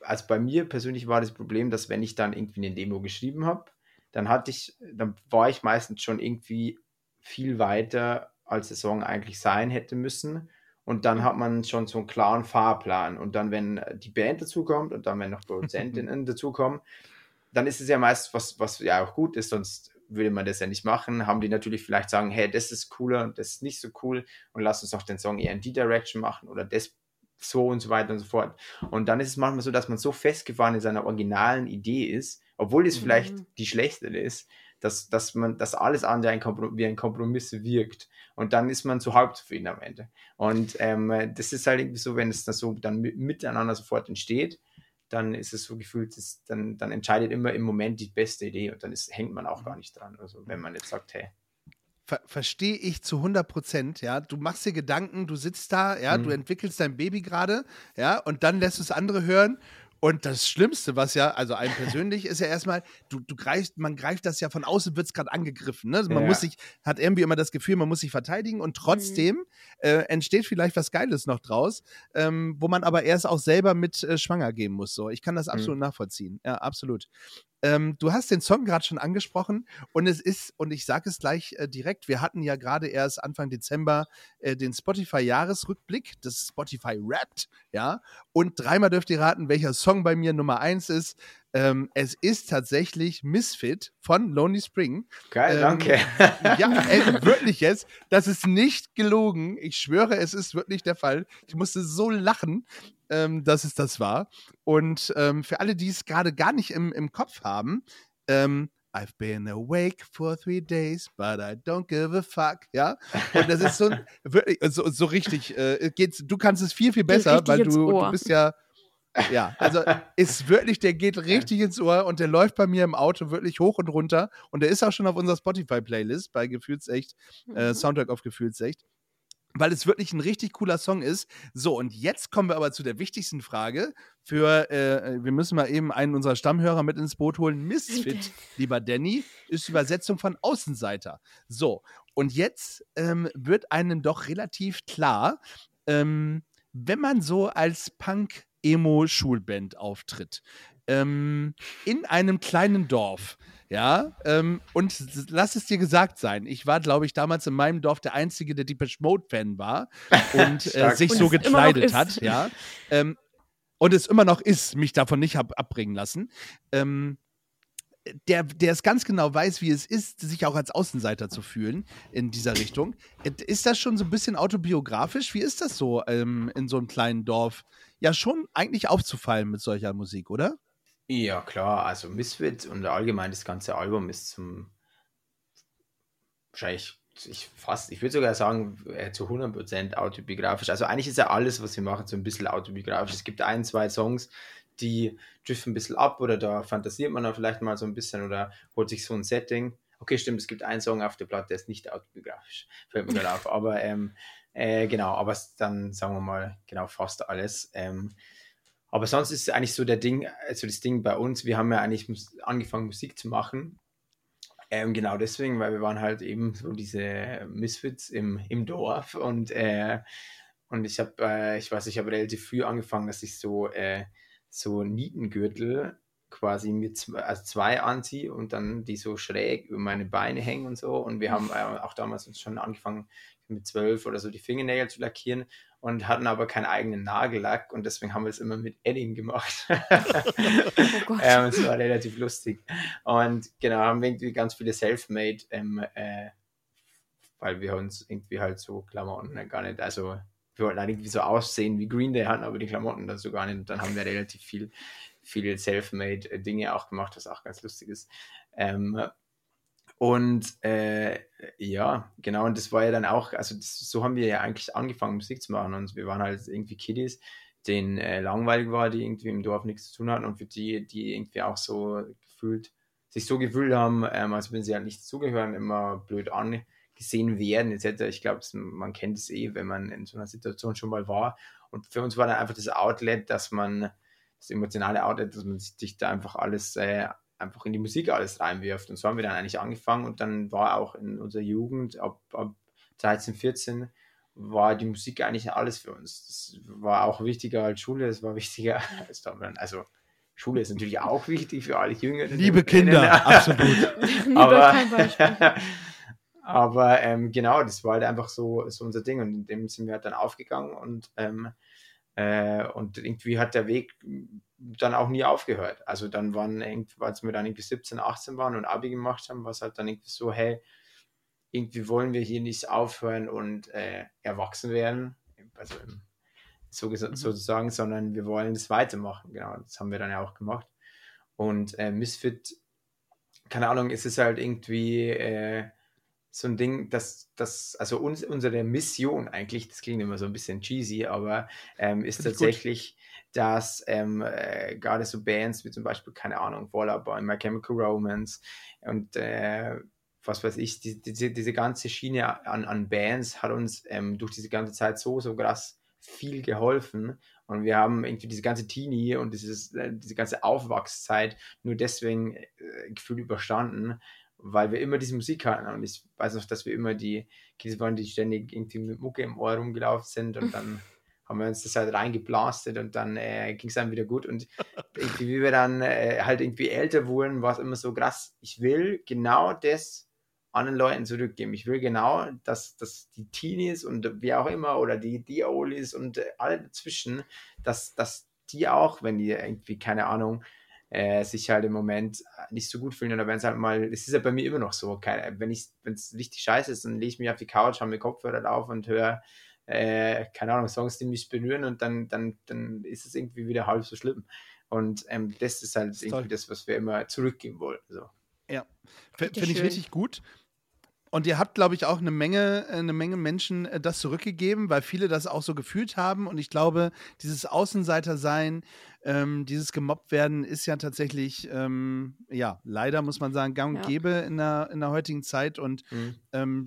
also bei mir persönlich war das Problem, dass wenn ich dann irgendwie eine Demo geschrieben habe, dann hatte ich, dann war ich meistens schon irgendwie viel weiter, als der Song eigentlich sein hätte müssen. Und dann hat man schon so einen klaren Fahrplan. Und dann, wenn die Band dazukommt und dann, wenn noch Produzentinnen <laughs> dazukommen, dann ist es ja meist was, was ja auch gut ist, sonst würde man das ja nicht machen. Haben die natürlich vielleicht sagen, hey, das ist cooler und das ist nicht so cool und lass uns doch den Song eher in die Direction machen oder das so und so weiter und so fort. Und dann ist es manchmal so, dass man so festgefahren in seiner originalen Idee ist, obwohl es vielleicht Mhm. die schlechtere ist, dass, dass man, dass alles andere ein wie ein Kompromiss wirkt. Und dann ist man zu halb zufrieden am Ende. Und ähm, das ist halt irgendwie so, wenn es dann so dann mi- miteinander sofort entsteht, dann ist es so gefühlt, dass, dann, dann entscheidet immer im Moment die beste Idee und dann ist, hängt man auch gar nicht dran. Also wenn man jetzt sagt, hey, Ver Verstehe ich zu 100 Prozent, ja. Du machst dir Gedanken, du sitzt da, ja, Mhm. du entwickelst dein Baby gerade, ja, und dann lässt du es andere hören. Und das Schlimmste, was ja, also einem persönlich, ist ja erstmal, du, du greifst, man greift das ja von außen, wird es gerade angegriffen. Ne? Also man Ja. muss sich, hat irgendwie immer das Gefühl, man muss sich verteidigen und trotzdem äh, entsteht vielleicht was Geiles noch draus, ähm, wo man aber erst auch selber mit äh, schwanger gehen muss. So. Ich kann das absolut nachvollziehen. Ja, absolut. Ähm, du hast den Song gerade schon angesprochen und es ist, und ich sage es gleich äh, direkt, wir hatten ja gerade erst Anfang Dezember äh, den Spotify-Jahresrückblick, das Spotify Wrapped, ja, und dreimal dürft ihr raten, welcher Song bei mir Nummer eins ist. Ähm, es ist tatsächlich Misfit von Lonely Spring. geil, Ähm, danke. Ja, ey, <laughs> wirklich jetzt. Das ist nicht gelogen. Ich schwöre, es ist wirklich der Fall. Ich musste so lachen, ähm, dass es das war. Und ähm, für alle, die es gerade gar nicht im, im Kopf haben, ähm, I've been awake for three days, but I don't give a fuck. Ja, und das ist so wirklich so, so richtig. Äh, geht's, du kannst es viel viel besser, weil du, du bist ja ja, also ist wirklich, der geht richtig ins Ohr und der läuft bei mir im Auto wirklich hoch und runter. Und der ist auch schon auf unserer Spotify-Playlist bei Gefühlsecht, äh, Mhm. Soundtrack auf Gefühlsecht. Weil es wirklich ein richtig cooler Song ist. So, und jetzt kommen wir aber zu der wichtigsten Frage. Für, äh, wir müssen mal eben einen unserer Stammhörer mit ins Boot holen. Misfit, lieber Danny, ist die Übersetzung von Außenseiter. So, und jetzt ähm, wird einem doch relativ klar, ähm, wenn man so als Punk-Emo-Schulband auftritt, ähm, in einem kleinen Dorf, ja, ähm, und lass es dir gesagt sein, ich war, glaube ich, damals in meinem Dorf der Einzige, der Depeche Mode-Fan war <laughs> und äh, sich Und so gekleidet hat, ja. Ähm, und es immer noch ist, mich davon nicht hab abbringen lassen. Ähm, der, der es ganz genau weiß, wie es ist, sich auch als Außenseiter zu fühlen in dieser Richtung. Ist das schon so ein bisschen autobiografisch? Wie ist das so ähm, in so einem kleinen Dorf? Ja, schon eigentlich aufzufallen mit solcher Musik, oder? Ja, klar, also Misfit und allgemein das ganze Album ist zum wahrscheinlich, ich fast, ich würde sogar sagen, äh, zu 100% autobiografisch. Also eigentlich ist ja alles, was wir machen, so ein bisschen autobiografisch. Es gibt ein, zwei Songs, die driften ein bisschen ab oder da fantasiert man dann vielleicht mal so ein bisschen oder holt sich so ein Setting. Okay, stimmt, es gibt einen Song auf der Platte, der ist nicht autobiografisch, fällt mir gerade auf. <laughs> Aber ähm, äh, genau, aber dann sagen wir mal, genau, fast alles. Ähm, aber sonst ist eigentlich so der Ding, also das Ding bei uns, wir haben ja eigentlich angefangen Musik zu machen. Ähm, genau deswegen, weil wir waren halt eben so diese Misfits im, im Dorf und, äh, und ich habe, äh, ich weiß, ich habe relativ früh angefangen, dass ich so, äh, so Nietengürtel quasi mit zwei, also zwei anziehe und dann die so schräg über meine Beine hängen und so. Und wir haben äh, auch damals schon angefangen, mit zwölf oder so die Fingernägel zu lackieren und hatten aber keinen eigenen Nagellack und deswegen haben wir es immer mit Edding gemacht. <laughs> Oh ähm, es war relativ lustig. Und genau, haben wir irgendwie ganz viele Selfmade, ähm, äh, weil wir uns irgendwie halt so Klamotten gar nicht, also wir wollten halt irgendwie so aussehen wie Green Day hatten, aber die Klamotten dazu gar nicht. Und dann haben wir relativ viel, viele Selfmade äh, Dinge auch gemacht, was auch ganz lustig ist. Ähm, und äh, ja, genau, und das war ja dann auch, also das, so haben wir ja eigentlich angefangen, Musik zu machen. Und wir waren halt irgendwie Kiddies, denen äh, langweilig war, die irgendwie im Dorf nichts zu tun hatten und für die, die irgendwie auch so gefühlt, sich so gefühlt haben, ähm, als wenn sie halt nicht zugehören, immer blöd angesehen werden, etc. Ich glaube, man kennt es eh, wenn man in so einer Situation schon mal war. Und für uns war dann einfach das Outlet, dass man, das emotionale Outlet, dass man sich da einfach alles äh, einfach in die Musik alles reinwirft. Und so haben wir dann eigentlich angefangen und dann war auch in unserer Jugend ab, ab 13, 14 war die Musik eigentlich alles für uns. Das war auch wichtiger als Schule, es war wichtiger <laughs> als Dublin. Also Schule ist natürlich auch wichtig für alle Jüngeren. Liebe Kinder, <laughs> absolut. <laughs> Lieber aber kein Beispiel. Aber ähm, genau, das war halt einfach so, so unser Ding und in dem sind wir halt dann aufgegangen und ähm, äh, und irgendwie hat der Weg dann auch nie aufgehört. Also dann waren irgendwie, als wir dann irgendwie 17, 18 waren und Abi gemacht haben, war es halt dann irgendwie so, hey, irgendwie wollen wir hier nicht aufhören und äh, erwachsen werden. Also so, Mhm. sozusagen, sondern wir wollen das weitermachen. Genau, das haben wir dann ja auch gemacht. Und äh, Misfit, keine Ahnung, es ist halt irgendwie äh, so ein Ding, dass das, also uns, unsere Mission eigentlich, das klingt immer so ein bisschen cheesy, aber ähm, ist Finde tatsächlich, dass ähm, äh, gerade so Bands wie zum Beispiel, keine Ahnung, Boy, My Chemical Romance und äh, was weiß ich, die, diese, diese ganze Schiene an, an Bands hat uns ähm, durch diese ganze Zeit so, so krass viel geholfen. Und wir haben irgendwie diese ganze Teenie und dieses, äh, diese ganze Aufwachszeit nur deswegen äh, gefühlt überstanden, weil wir immer diese Musik hatten. Und ich weiß noch, dass wir immer die Kids waren, die ständig irgendwie mit Mucke im Ohr rumgelaufen sind und dann <laughs> haben wir uns das halt reingeblastet und dann äh, ging es dann wieder gut. Und irgendwie, wie wir dann äh, halt irgendwie älter wurden, war es immer so krass. Ich will genau das anderen Leuten zurückgeben. Ich will genau, dass, dass die Teenies und wie auch immer oder die, die Olis und äh, alle dazwischen, dass, dass die auch, wenn die irgendwie, keine Ahnung, äh, sich halt im Moment nicht so gut fühlen oder wenn es halt mal, es ist ja bei mir immer noch so, keine, wenn ich, wenn es richtig scheiße ist, dann lege ich mich auf die Couch, habe mir Kopfhörer auf und höre, äh, keine Ahnung, Songs, die mich berühren und dann, dann, dann ist es irgendwie wieder halb so schlimm. Und ähm, das ist halt ist irgendwie toll. das, was wir immer zurückgeben wollen. So. Ja, finde ich richtig gut. Und ihr habt, glaube ich, auch eine Menge, äh, eine Menge Menschen äh, das zurückgegeben, weil viele das auch so gefühlt haben. Und ich glaube, dieses Außenseiter-Sein, ähm, dieses gemobbt werden, ist ja tatsächlich, ähm, ja, leider muss man sagen, gang und Ja. gäbe in der, in der heutigen Zeit. Und Mhm. ähm,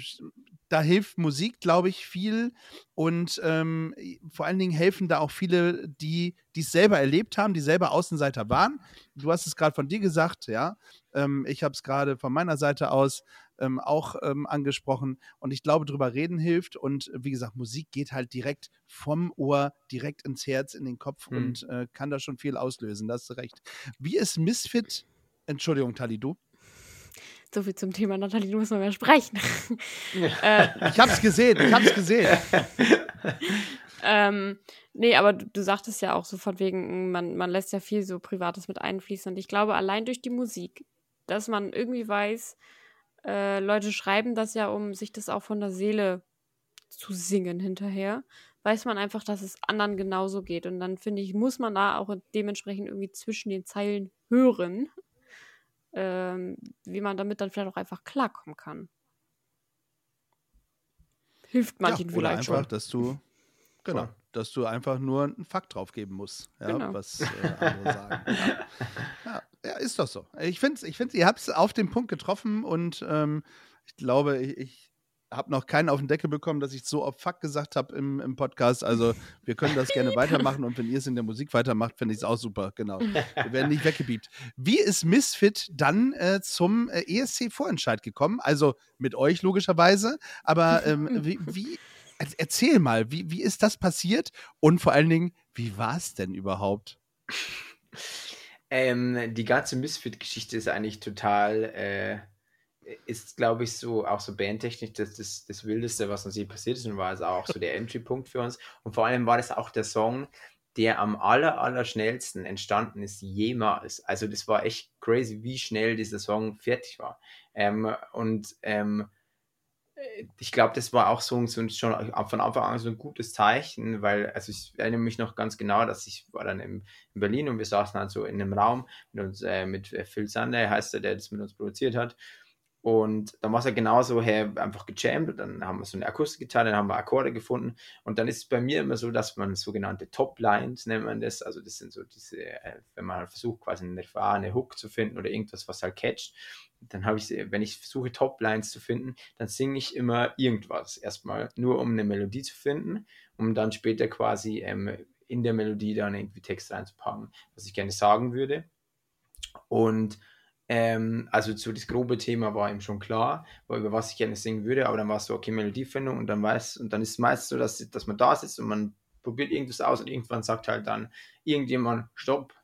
da hilft Musik, glaube ich, viel. Und ähm, vor allen Dingen helfen da auch viele, die die es selber erlebt haben, die selber Außenseiter waren. Du hast es gerade von dir gesagt, ja. Ähm, ich habe es gerade von meiner Seite aus ähm, auch ähm, angesprochen. Und ich glaube, drüber reden hilft. Und äh, wie gesagt, Musik geht halt direkt vom Ohr direkt ins Herz, in den Kopf Mhm. und äh, kann da schon viel auslösen. Da hast du recht. Wie ist Misfit? Entschuldigung, Tali, du? So viel zum Thema Nathalie, du musst noch mehr sprechen. <laughs> äh, Ich hab's gesehen, ich hab's gesehen. <laughs> ähm, nee, aber du, du sagtest ja auch so von wegen, man, man lässt ja viel so Privates mit einfließen. Und ich glaube, allein durch die Musik, dass man irgendwie weiß, äh, Leute schreiben das ja, um sich das auch von der Seele zu singen hinterher, weiß man einfach, dass es anderen genauso geht. Und dann finde ich, muss man da auch dementsprechend irgendwie zwischen den Zeilen hören, ähm, wie man damit dann vielleicht auch einfach klarkommen kann. Hilft manchen ja, oder vielleicht einfach, schon. dass du, <laughs> genau, Voll. dass du einfach nur einen Fakt draufgeben musst, ja, Genau. was äh, andere sagen. <laughs> Ja. Ja, ja, ist doch so. Ich finde, ich find, ihr habt es auf den Punkt getroffen und ähm, ich glaube, ich, ich habe noch keinen auf den Deckel bekommen, dass ich so oft Fakt gesagt habe im, im Podcast. Also wir können das gerne <laughs> weitermachen und wenn ihr es in der Musik weitermacht, finde ich es auch super. Genau. Wir werden nicht weggebiebt. Wie ist Misfit dann äh, zum äh, ESC-Vorentscheid gekommen? Also mit euch logischerweise, aber ähm, <laughs> wie, wie er- erzähl mal, wie, wie ist das passiert und vor allen Dingen, wie war es denn überhaupt? <laughs> Ähm, die ganze Misfit-Geschichte ist eigentlich total, äh, ist, glaube ich, so auch so bandtechnisch das, das, das Wildeste, was uns je passiert ist und war es auch so der Entry-Punkt für uns. Und vor allem war das auch der Song, der am aller, aller schnellsten entstanden ist jemals. Also das war echt crazy, wie schnell dieser Song fertig war. Ähm, und ähm, ich glaube, das war auch so, so schon von Anfang an so ein gutes Zeichen, weil, also ich erinnere mich noch ganz genau, dass ich war dann im, in Berlin und wir saßen halt so in einem Raum mit uns, äh, mit äh, Phil Sander, heißt er, der das mit uns produziert hat. Und dann war es ja genauso, hey, einfach gejammt dann haben wir so eine Akustikgitarre, dann haben wir Akkorde gefunden und dann ist es bei mir immer so, dass man sogenannte Top-Lines nennt man das, also das sind so diese, äh, wenn man halt versucht quasi eine Refrain, eine Hook zu finden oder irgendwas, was halt catcht, dann habe ich, wenn ich versuche Top-Lines zu finden, dann singe ich immer irgendwas erstmal, nur um eine Melodie zu finden, um dann später quasi ähm, in der Melodie dann irgendwie Text reinzupacken, was ich gerne sagen würde. Und ähm, also so das grobe Thema war ihm schon klar, über was ich gerne singen würde, aber dann war es so, okay, Melodiefindung und dann weiß, und dann ist es meist so, dass, dass man da sitzt und man probiert irgendwas aus und irgendwann sagt halt dann irgendjemand, stopp,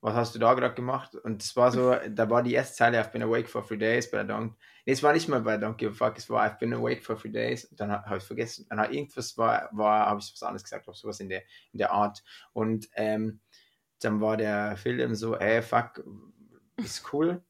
was hast du da gerade gemacht? Und das war so, <laughs> da war die erste Zeile, I've been awake for three days, but I don't, nee, es war nicht mal bei Don't Give a Fuck, es war I've been awake for three days, und dann habe ich vergessen, dann hat irgendwas war, war habe ich was anderes gesagt, auch sowas in der, in der Art. Und ähm, dann war der Film so, ey, fuck, ist cool.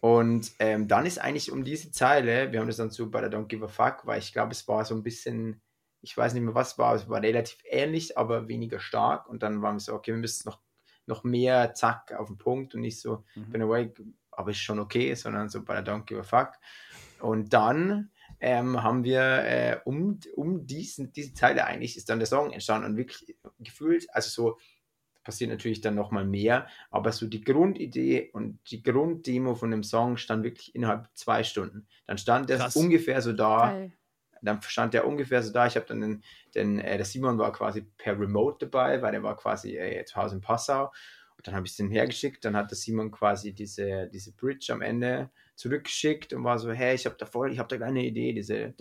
Und ähm, dann ist eigentlich um diese Zeile, wir haben das dann so bei der Don't Give a Fuck, weil ich glaube, es war so ein bisschen Ich weiß nicht mehr, was war. Es war relativ ähnlich, aber weniger stark. Und dann waren wir so, okay, wir müssen noch, noch mehr, zack, auf den Punkt und nicht so, Mhm. bin away, aber ist schon okay, sondern so bei der Don't give a fuck. Und dann ähm, haben wir äh, um, um diesen, diese Zeile eigentlich ist dann der Song entstanden und wirklich gefühlt, also so passiert natürlich dann nochmal mehr, aber so die Grundidee und die Grunddemo von dem Song stand wirklich innerhalb zwei Stunden. Dann stand der Krass. ungefähr so da, Geil. dann stand der ungefähr so da. Ich habe dann den, den äh, der Simon war quasi per Remote dabei, weil der war quasi äh, zu Hause in Passau. Und dann habe ich es den hergeschickt. Dann hat der Simon quasi diese, diese Bridge am Ende zurückgeschickt und war so, hey, ich habe da voll, ich habe da gleich eine Idee, diese.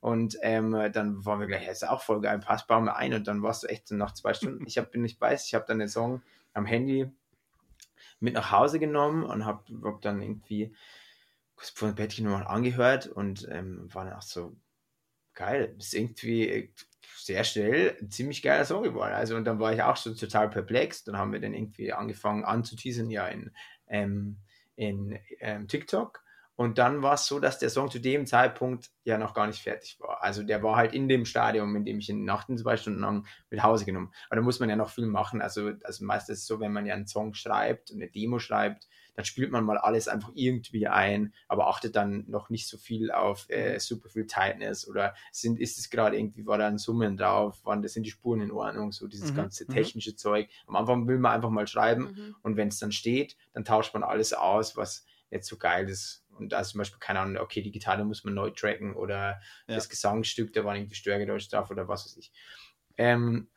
Und ähm, dann waren wir gleich, hey, ist auch voll geil, passt, bauen wir ein. Und dann war es so echt so nach zwei Stunden. Ich hab, bin nicht weiß, ich habe dann den Song am Handy mit nach Hause genommen und habe hab dann irgendwie vor dem Bettchen nochmal angehört und ähm, war dann auch so geil. Ist irgendwie äh, sehr schnell ein ziemlich geiler Song geworden. Also und dann war ich auch so total perplex. Dann haben wir dann irgendwie angefangen anzuteasern ja in, ähm, in ähm, TikTok. Und dann war es so, dass der Song zu dem Zeitpunkt ja noch gar nicht fertig war. Also der war halt in dem Stadium, in dem ich ihn nach den zwei Stunden lang mit Hause genommen. Aber da muss man ja noch viel machen. Also, also meistens so, wenn man ja einen Song schreibt, eine Demo schreibt, dann spielt man mal alles einfach irgendwie ein, aber achtet dann noch nicht so viel auf äh, super viel Tightness oder sind, ist es gerade irgendwie, war da ein Summen drauf, waren das sind die Spuren in Ordnung, so dieses Mhm, ganze mhm. technische Zeug. Am Anfang will man einfach mal schreiben Mhm. und wenn es dann steht, dann tauscht man alles aus, was nicht so geil ist. Und da ist zum Beispiel, keine Ahnung, okay, die Gitarre muss man neu tracken oder Ja. das Gesangsstück, da waren irgendwie Störgeräusche drauf oder was weiß ich. Ähm,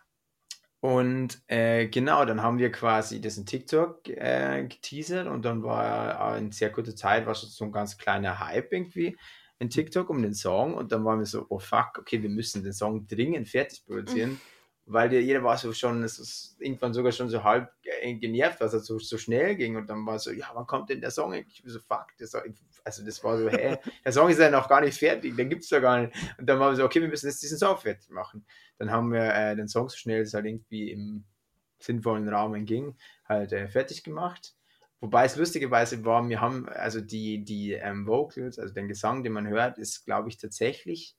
und äh, genau, dann haben wir quasi das in TikTok äh, geteasert und dann war in sehr kurzer Zeit war schon so ein ganz kleiner Hype irgendwie in TikTok um den Song und dann waren wir so, oh fuck, okay, wir müssen den Song dringend fertig produzieren, weil der, jeder war so schon, es ist irgendwann sogar schon so halb äh, genervt, was er so, so schnell ging und dann war so, ja, wann kommt denn der Song? Ich so, fuck, Song, also das war so, hä, <laughs> der Song ist ja noch gar nicht fertig, den gibt's ja gar nicht. Und dann waren wir so, okay, wir müssen jetzt diesen Song fertig machen. Dann haben wir äh, den Song so schnell es halt irgendwie im sinnvollen Rahmen ging, halt äh, fertig gemacht. Wobei es lustigerweise war, wir haben, also die, die ähm, Vocals, also den Gesang, den man hört, ist, glaube ich, tatsächlich,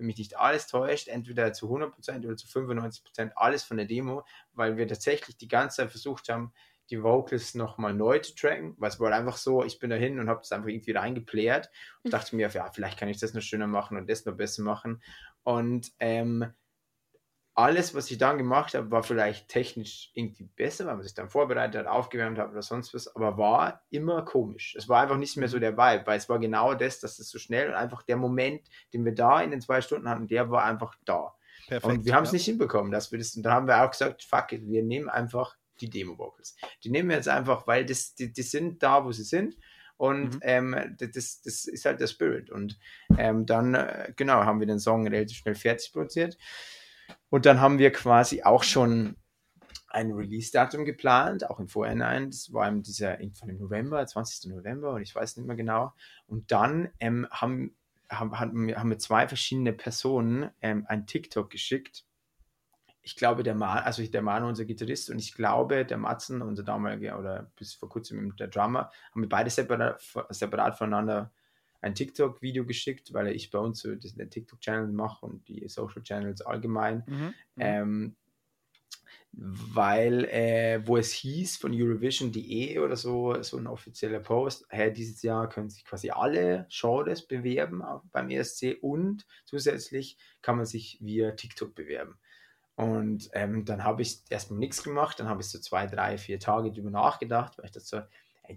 wenn mich nicht alles täuscht, entweder zu 100% oder zu 95% alles von der Demo, weil wir tatsächlich die ganze Zeit versucht haben, die Vocals nochmal neu zu tracken, weil es war einfach so, ich bin da hin und habe das einfach irgendwie reingeplärt und dachte mir, ja, vielleicht kann ich das noch schöner machen und das noch besser machen. Und ähm, alles, was ich dann gemacht habe, war vielleicht technisch irgendwie besser, weil man sich dann vorbereitet hat, aufgewärmt hat oder sonst was, aber war immer komisch. Es war einfach nicht mehr so der Vibe, weil es war genau das, dass es so schnell und einfach der Moment, den wir da in den zwei Stunden hatten, der war einfach da. Perfekt. Und wir haben es ja. nicht hinbekommen, dass wir das, und dann haben wir auch gesagt, fuck it, wir nehmen einfach die Demo-Vocals. Die nehmen wir jetzt einfach, weil das, die, die sind da, wo sie sind. Und Mhm. ähm, das, das ist halt der Spirit. Und ähm, dann, äh, genau, haben wir den Song relativ schnell fertig produziert. Und dann haben wir quasi auch schon ein Release-Datum geplant, auch im Vorhinein. Das war im dieser, irgendwann im November, 20. November, und ich weiß nicht mehr genau. Und dann ähm, haben, haben, haben, wir zwei verschiedene Personen ähm, ein TikTok geschickt. Ich glaube, der Mann, also der Manu, unser Gitarrist, und ich glaube, der Matzen, unser damaliger oder bis vor kurzem der Drummer, haben wir beide separat, separat voneinander ein TikTok-Video geschickt, weil ich bei uns so das- den TikTok-Channel mache und die Social Channels allgemein. Mhm. Mhm. Ähm, weil, äh, wo es hieß von Eurovision.de oder so, so ein offizieller Post, hey, dieses Jahr können sich quasi alle Genres bewerben beim ESC und zusätzlich kann man sich via TikTok bewerben. Und ähm, dann habe ich erstmal nichts gemacht, dann habe ich so zwei, drei, vier Tage drüber nachgedacht, weil ich dachte so,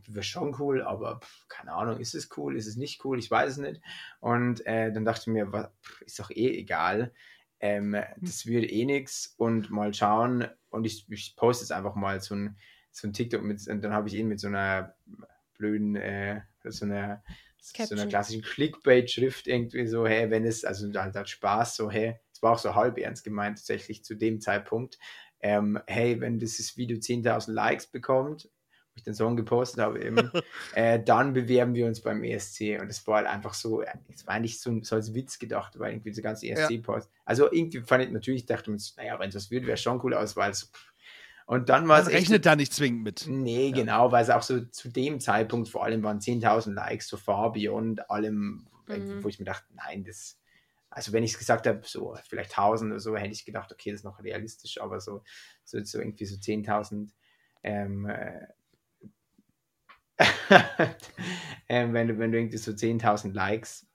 wäre schon cool, aber pff, keine Ahnung, ist es cool, ist es nicht cool, ich weiß es nicht. Und äh, dann dachte ich mir, was, pff, ist doch eh egal. Ähm, das wird eh nichts und mal schauen. Und ich, ich poste jetzt einfach mal so ein, so ein TikTok mit, und dann habe ich ihn mit so einer blöden, äh, so einer, so einer klassischen Clickbait-Schrift irgendwie so, hey, wenn es, also halt hat Spaß, so, hey, es war auch so halb ernst gemeint, tatsächlich zu dem Zeitpunkt. Ähm, hey, wenn dieses Video 10.000 Likes bekommt, wo ich den Song gepostet habe eben, <laughs> äh, dann bewerben wir uns beim ESC. Und es war halt einfach so, es war eigentlich so, so als Witz gedacht, weil irgendwie diese ganze ESC-Post. Also irgendwie fand ich natürlich, dachte man, naja, wenn es was wird, wäre schon cool aus, weil es. Und dann war es rechnet da nicht zwingend mit. Nee, genau, weil es auch so zu dem Zeitpunkt vor allem waren 10.000 Likes so far beyond allem, äh, Mhm. wo ich mir dachte, nein, das, also wenn ich es gesagt habe, so vielleicht 1000 oder so, hätte ich gedacht, okay, das ist noch realistisch, aber so, so, so irgendwie so 10.000, ähm, äh, <laughs> ähm, wenn, du, wenn du irgendwie so 10.000 Likes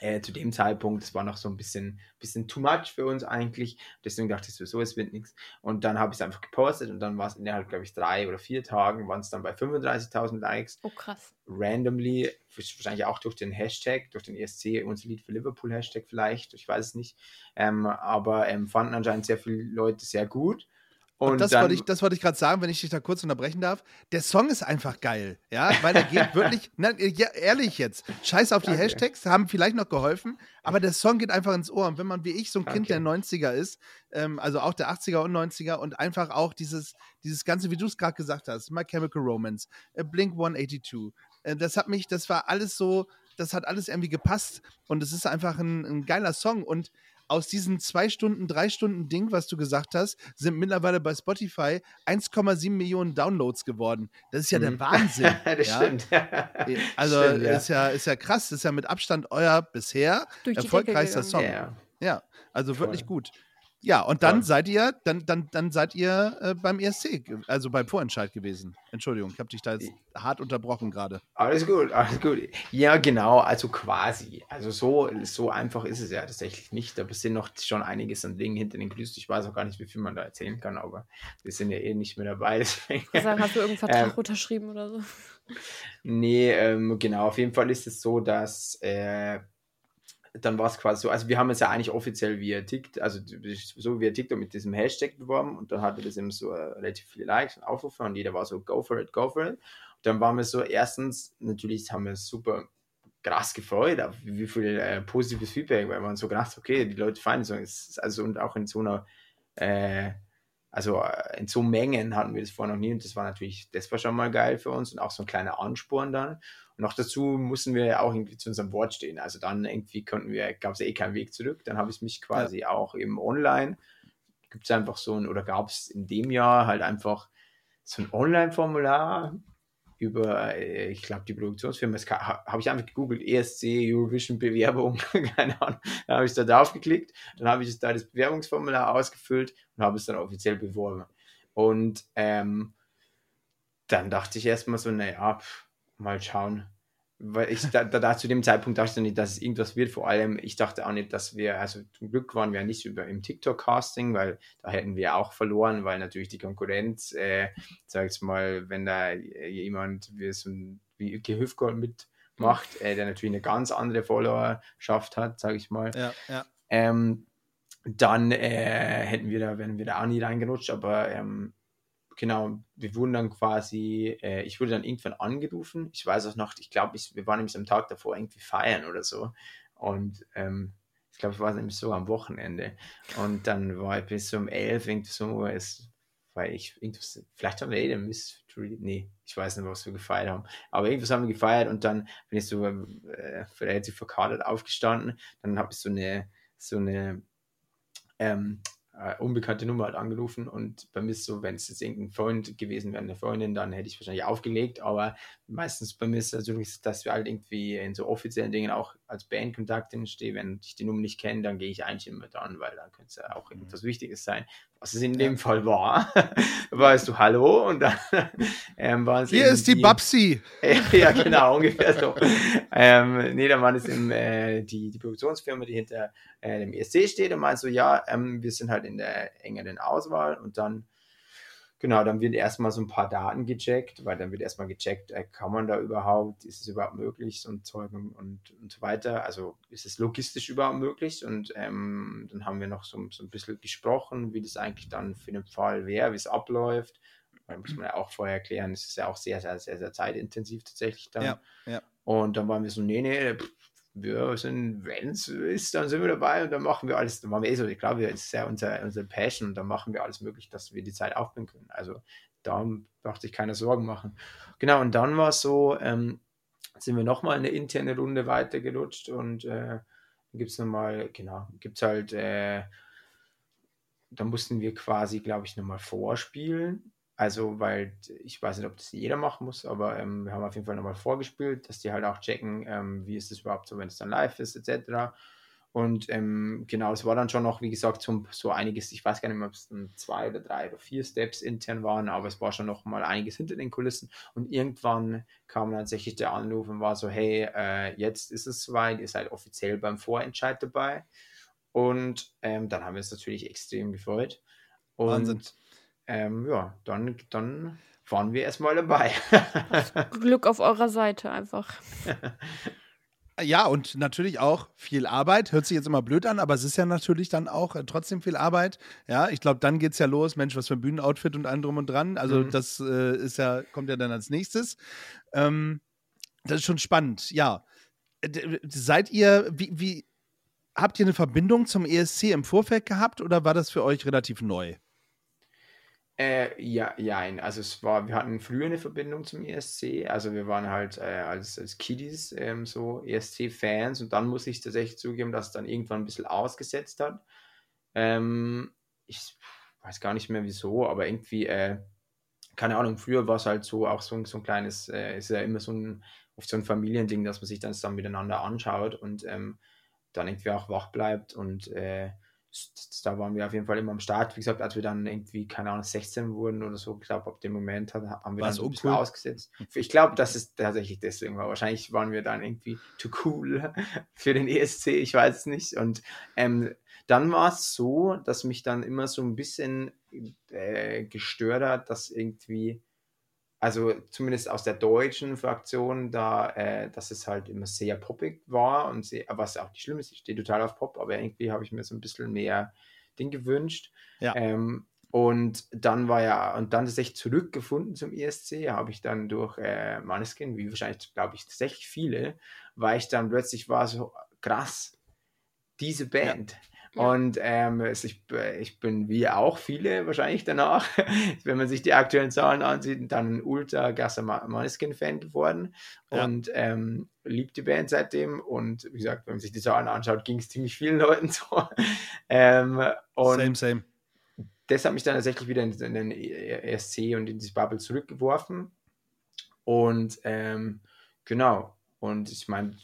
äh, zu dem Zeitpunkt, das war noch so ein bisschen, bisschen too much für uns eigentlich. Deswegen dachte ich so, es wird nichts. Und dann habe ich es einfach gepostet und dann war es innerhalb, glaube ich, drei oder vier Tagen, waren es dann bei 35.000 Likes. Oh, krass. Randomly, wahrscheinlich auch durch den Hashtag, durch den ESC, unser Lied für Liverpool Hashtag vielleicht, ich weiß es nicht. Ähm, aber ähm, fanden anscheinend sehr viele Leute sehr gut. Und, Und das, dann, wollte ich, das wollte ich gerade sagen, wenn ich dich da kurz unterbrechen darf. Der Song ist einfach geil, ja, <laughs> weil er geht wirklich, na, ja, ehrlich jetzt, scheiß auf die Danke. Hashtags, haben vielleicht noch geholfen, aber der Song geht einfach ins Ohr. Und wenn man wie ich so ein Kind der Danke. 90er ist, ähm, also auch der 80er und 90er und einfach auch dieses, dieses Ganze, wie du es gerade gesagt hast, My Chemical Romance, äh, Blink 182, äh, das hat mich, das war alles so, das hat alles irgendwie gepasst und es ist einfach ein, ein geiler Song und aus diesen zwei Stunden, drei Stunden Ding, was du gesagt hast, sind mittlerweile bei Spotify 1,7 Millionen Downloads geworden. Das ist ja der Mhm. Wahnsinn. <laughs> das ja? stimmt. Also Stimmt, ja. Ist, ja, ist ja krass. Das ist ja mit Abstand euer bisher erfolgreichster Song. gegangen. Ja. Also Voll. wirklich gut. Ja, und dann Voll. seid ihr, dann, dann, dann seid ihr äh, beim ESC, also beim Vorentscheid gewesen. Entschuldigung, ich habe dich da jetzt hart unterbrochen gerade. Alles gut, alles gut. Ja, genau, also quasi. Also so, so einfach ist es ja tatsächlich nicht. Aber es sind noch schon einiges an Dingen hinter den Kulissen. Ich weiß auch gar nicht, wie viel man da erzählen kann, aber wir sind ja eh nicht mehr dabei. <laughs> Deswegen. Sagen, hast du irgendeinen Vertrag Ähm, unterschrieben oder so? Nee, ähm, genau, auf jeden Fall ist es so, dass äh, dann war es quasi so, also wir haben es ja eigentlich offiziell via TikTok, also so via TikTok mit diesem Hashtag beworben und dann hatte das eben so äh, relativ viele Likes und Aufrufe und jeder war so, go for it, go for it. Und dann waren wir so, erstens, natürlich haben wir super krass gefreut, auf wie viel äh, positives Feedback, weil man so gedacht, okay, die Leute feiern so, also und auch in so einer äh, also äh, in so Mengen hatten wir das vorher noch nie und das war natürlich, das war schon mal geil für uns und auch so ein kleiner Ansporn dann. Und noch dazu mussten wir ja auch irgendwie zu unserem Wort stehen. Also dann irgendwie konnten wir, gab es eh keinen Weg zurück. Dann habe ich mich quasi auch eben online, gibt es einfach so ein, oder gab es in dem Jahr halt einfach so ein Online-Formular über, äh, ich glaube, die Produktionsfirma, habe ich einfach gegoogelt, ESC, Eurovision Bewerbung, <laughs> keine Ahnung. Dann habe ich da drauf geklickt, dann habe ich da das Bewerbungsformular ausgefüllt und habe es dann offiziell beworben. Und ähm, dann dachte ich erstmal so, naja, mal schauen. Weil ich da, da, zu dem Zeitpunkt dachte ich nicht, dass es irgendwas wird. Vor allem, ich dachte auch nicht, dass wir, also zum Glück waren wir nicht über im TikTok-Casting, weil da hätten wir auch verloren, weil natürlich die Konkurrenz, äh, sag ich mal, wenn da jemand wie so ein wie Gehüfgold mitmacht, äh, der natürlich eine ganz andere Followerschaft hat, sage ich mal, Ja, ja. ähm, dann äh, hätten wir da, wären wir da auch nie reingerutscht, aber ähm, genau, wir wurden dann quasi, äh, ich wurde dann irgendwann angerufen. Ich weiß auch noch, ich glaube, wir waren nämlich am Tag davor irgendwie feiern oder so. Und ähm, ich glaube, ich war nämlich so am Wochenende. Und dann war ich bis um elf irgendwie so, es, weil ich irgendwas, vielleicht haben wir eh den Mystery, nee, ich weiß nicht, was wir gefeiert haben. Aber irgendwas haben wir gefeiert und dann bin ich so äh, relativ verkadert aufgestanden. Dann habe ich so eine, so eine ähm, äh, unbekannte Nummer halt angerufen und bei mir ist so, wenn es jetzt irgendein Freund gewesen wäre, eine Freundin, dann hätte ich wahrscheinlich aufgelegt, aber meistens bei mir ist es natürlich, so, dass wir halt irgendwie in so offiziellen Dingen auch als Bandkontakt entstehen, wenn ich die Nummer nicht kenne, dann gehe ich eigentlich immer dran, weil dann könnte es ja auch irgendwas Wichtiges sein, was es in dem Fall war. <laughs> weißt du Hallo und dann <laughs> ähm, waren es Hier ist die Babsi. <laughs> ja, genau, ungefähr so. ähm, nee, dann war das eben äh, die, die Produktionsfirma, die hinter äh, dem ESC steht und meint so, ja, ähm, wir sind halt in der engeren Auswahl und dann, genau, dann wird erstmal so ein paar Daten gecheckt, weil dann wird erstmal gecheckt, äh, kann man da überhaupt, ist es überhaupt möglich, so ein Zeug und, und, und so weiter, also ist es logistisch überhaupt möglich und ähm, dann haben wir noch so, so ein bisschen gesprochen, wie das eigentlich dann für den Fall wäre, wie es abläuft. Weil muss man ja auch vorher erklären, es ist ja auch sehr, sehr, sehr, sehr zeitintensiv tatsächlich dann. Ja, ja. Und dann waren wir so, nee, nee, pff, wir sind, wenn es ist, dann sind wir dabei und dann machen wir alles. Dann waren wir eh so, ich glaube, das ist ja unser, unser Passion und dann machen wir alles möglich, dass wir die Zeit aufbringen können. Also da brauchte ich keine Sorgen machen. Genau, und dann war es so, ähm, sind wir nochmal eine interne Runde weitergerutscht und äh, gibt es nochmal, genau, gibt es halt, äh, da mussten wir quasi, glaube ich, nochmal vorspielen. Also, weil ich weiß nicht, ob das jeder machen muss, aber ähm, wir haben auf jeden Fall nochmal vorgespielt, dass die halt auch checken, ähm, wie ist es überhaupt so, wenn es dann live ist, etc. Und ähm, genau, es war dann schon noch, wie gesagt, so, so einiges, ich weiß gar nicht mehr, ob es zwei oder drei oder vier Steps intern waren, aber es war schon noch mal einiges hinter den Kulissen. Und irgendwann kam tatsächlich der Anruf und war so, hey, äh, jetzt ist es soweit, ihr seid offiziell beim Vorentscheid dabei. Und ähm, dann haben wir uns natürlich extrem gefreut. Und Wahnsinn. Ähm, ja, dann, dann waren wir erstmal dabei. Glück auf eurer Seite einfach. <laughs> Ja, und natürlich auch viel Arbeit. Hört sich jetzt immer blöd an, aber es ist ja natürlich dann auch äh, trotzdem viel Arbeit. Ja, ich glaube, dann geht's ja los. Mensch, was für ein Bühnenoutfit und allem drum und dran. Also, Mhm. das äh, ist ja, kommt ja dann als nächstes. Ähm, das ist schon spannend, ja. Äh, d- Seid ihr, wie, wie, habt ihr eine Verbindung zum ESC im Vorfeld gehabt oder war das für euch relativ neu? Äh, ja, jein. Also es war, wir hatten früher eine Verbindung zum ESC. Also wir waren halt äh, als, als Kiddies ähm, so ESC-Fans und dann muss ich tatsächlich zugeben, dass es dann irgendwann ein bisschen ausgesetzt hat. Ähm, ich weiß gar nicht mehr wieso, aber irgendwie, äh, keine Ahnung, früher war es halt so auch so, so ein kleines, äh, ist ja immer so ein, oft so ein Familiending, dass man sich dann zusammen miteinander anschaut und ähm, dann irgendwie auch wach bleibt und äh, da waren wir auf jeden Fall immer am Start. Wie gesagt, als wir dann irgendwie, keine Ahnung, 16 wurden oder so, ich glaube, ab dem Moment hat, haben wir War dann so uncool? ausgesetzt. Ich glaube, dass es tatsächlich deswegen war. Wahrscheinlich waren wir dann irgendwie too cool <laughs> für den ESC, ich weiß es nicht. Und ähm, dann war es so, dass mich dann immer so ein bisschen äh, gestört hat, dass irgendwie, also zumindest aus der deutschen Fraktion, da, äh, dass es halt immer sehr poppig war und sehr, was auch nicht schlimm ist, ich stehe total auf Pop, aber irgendwie habe ich mir so ein bisschen mehr Ding gewünscht. Ja. Ähm, und dann war ja, und dann tatsächlich zurückgefunden zum ESC, habe ich dann durch äh, Maneskin, wie wahrscheinlich, glaube ich, tatsächlich viele, weil ich dann plötzlich war so krass, diese Band. Ja. Und ähm, ich, äh, ich bin wie auch viele wahrscheinlich danach, <laughs> wenn man sich die aktuellen Zahlen ansieht, dann ein ultra gasser Maneskin-Fan geworden Ja. und ähm, liebt die Band seitdem. Und wie gesagt, wenn man sich die Zahlen anschaut, ging es ziemlich vielen <laughs> Leuten so. ähm, und same, same. das hat mich dann tatsächlich wieder in, in den ESC und in diese Bubble zurückgeworfen. Und ähm, genau, und ich meine,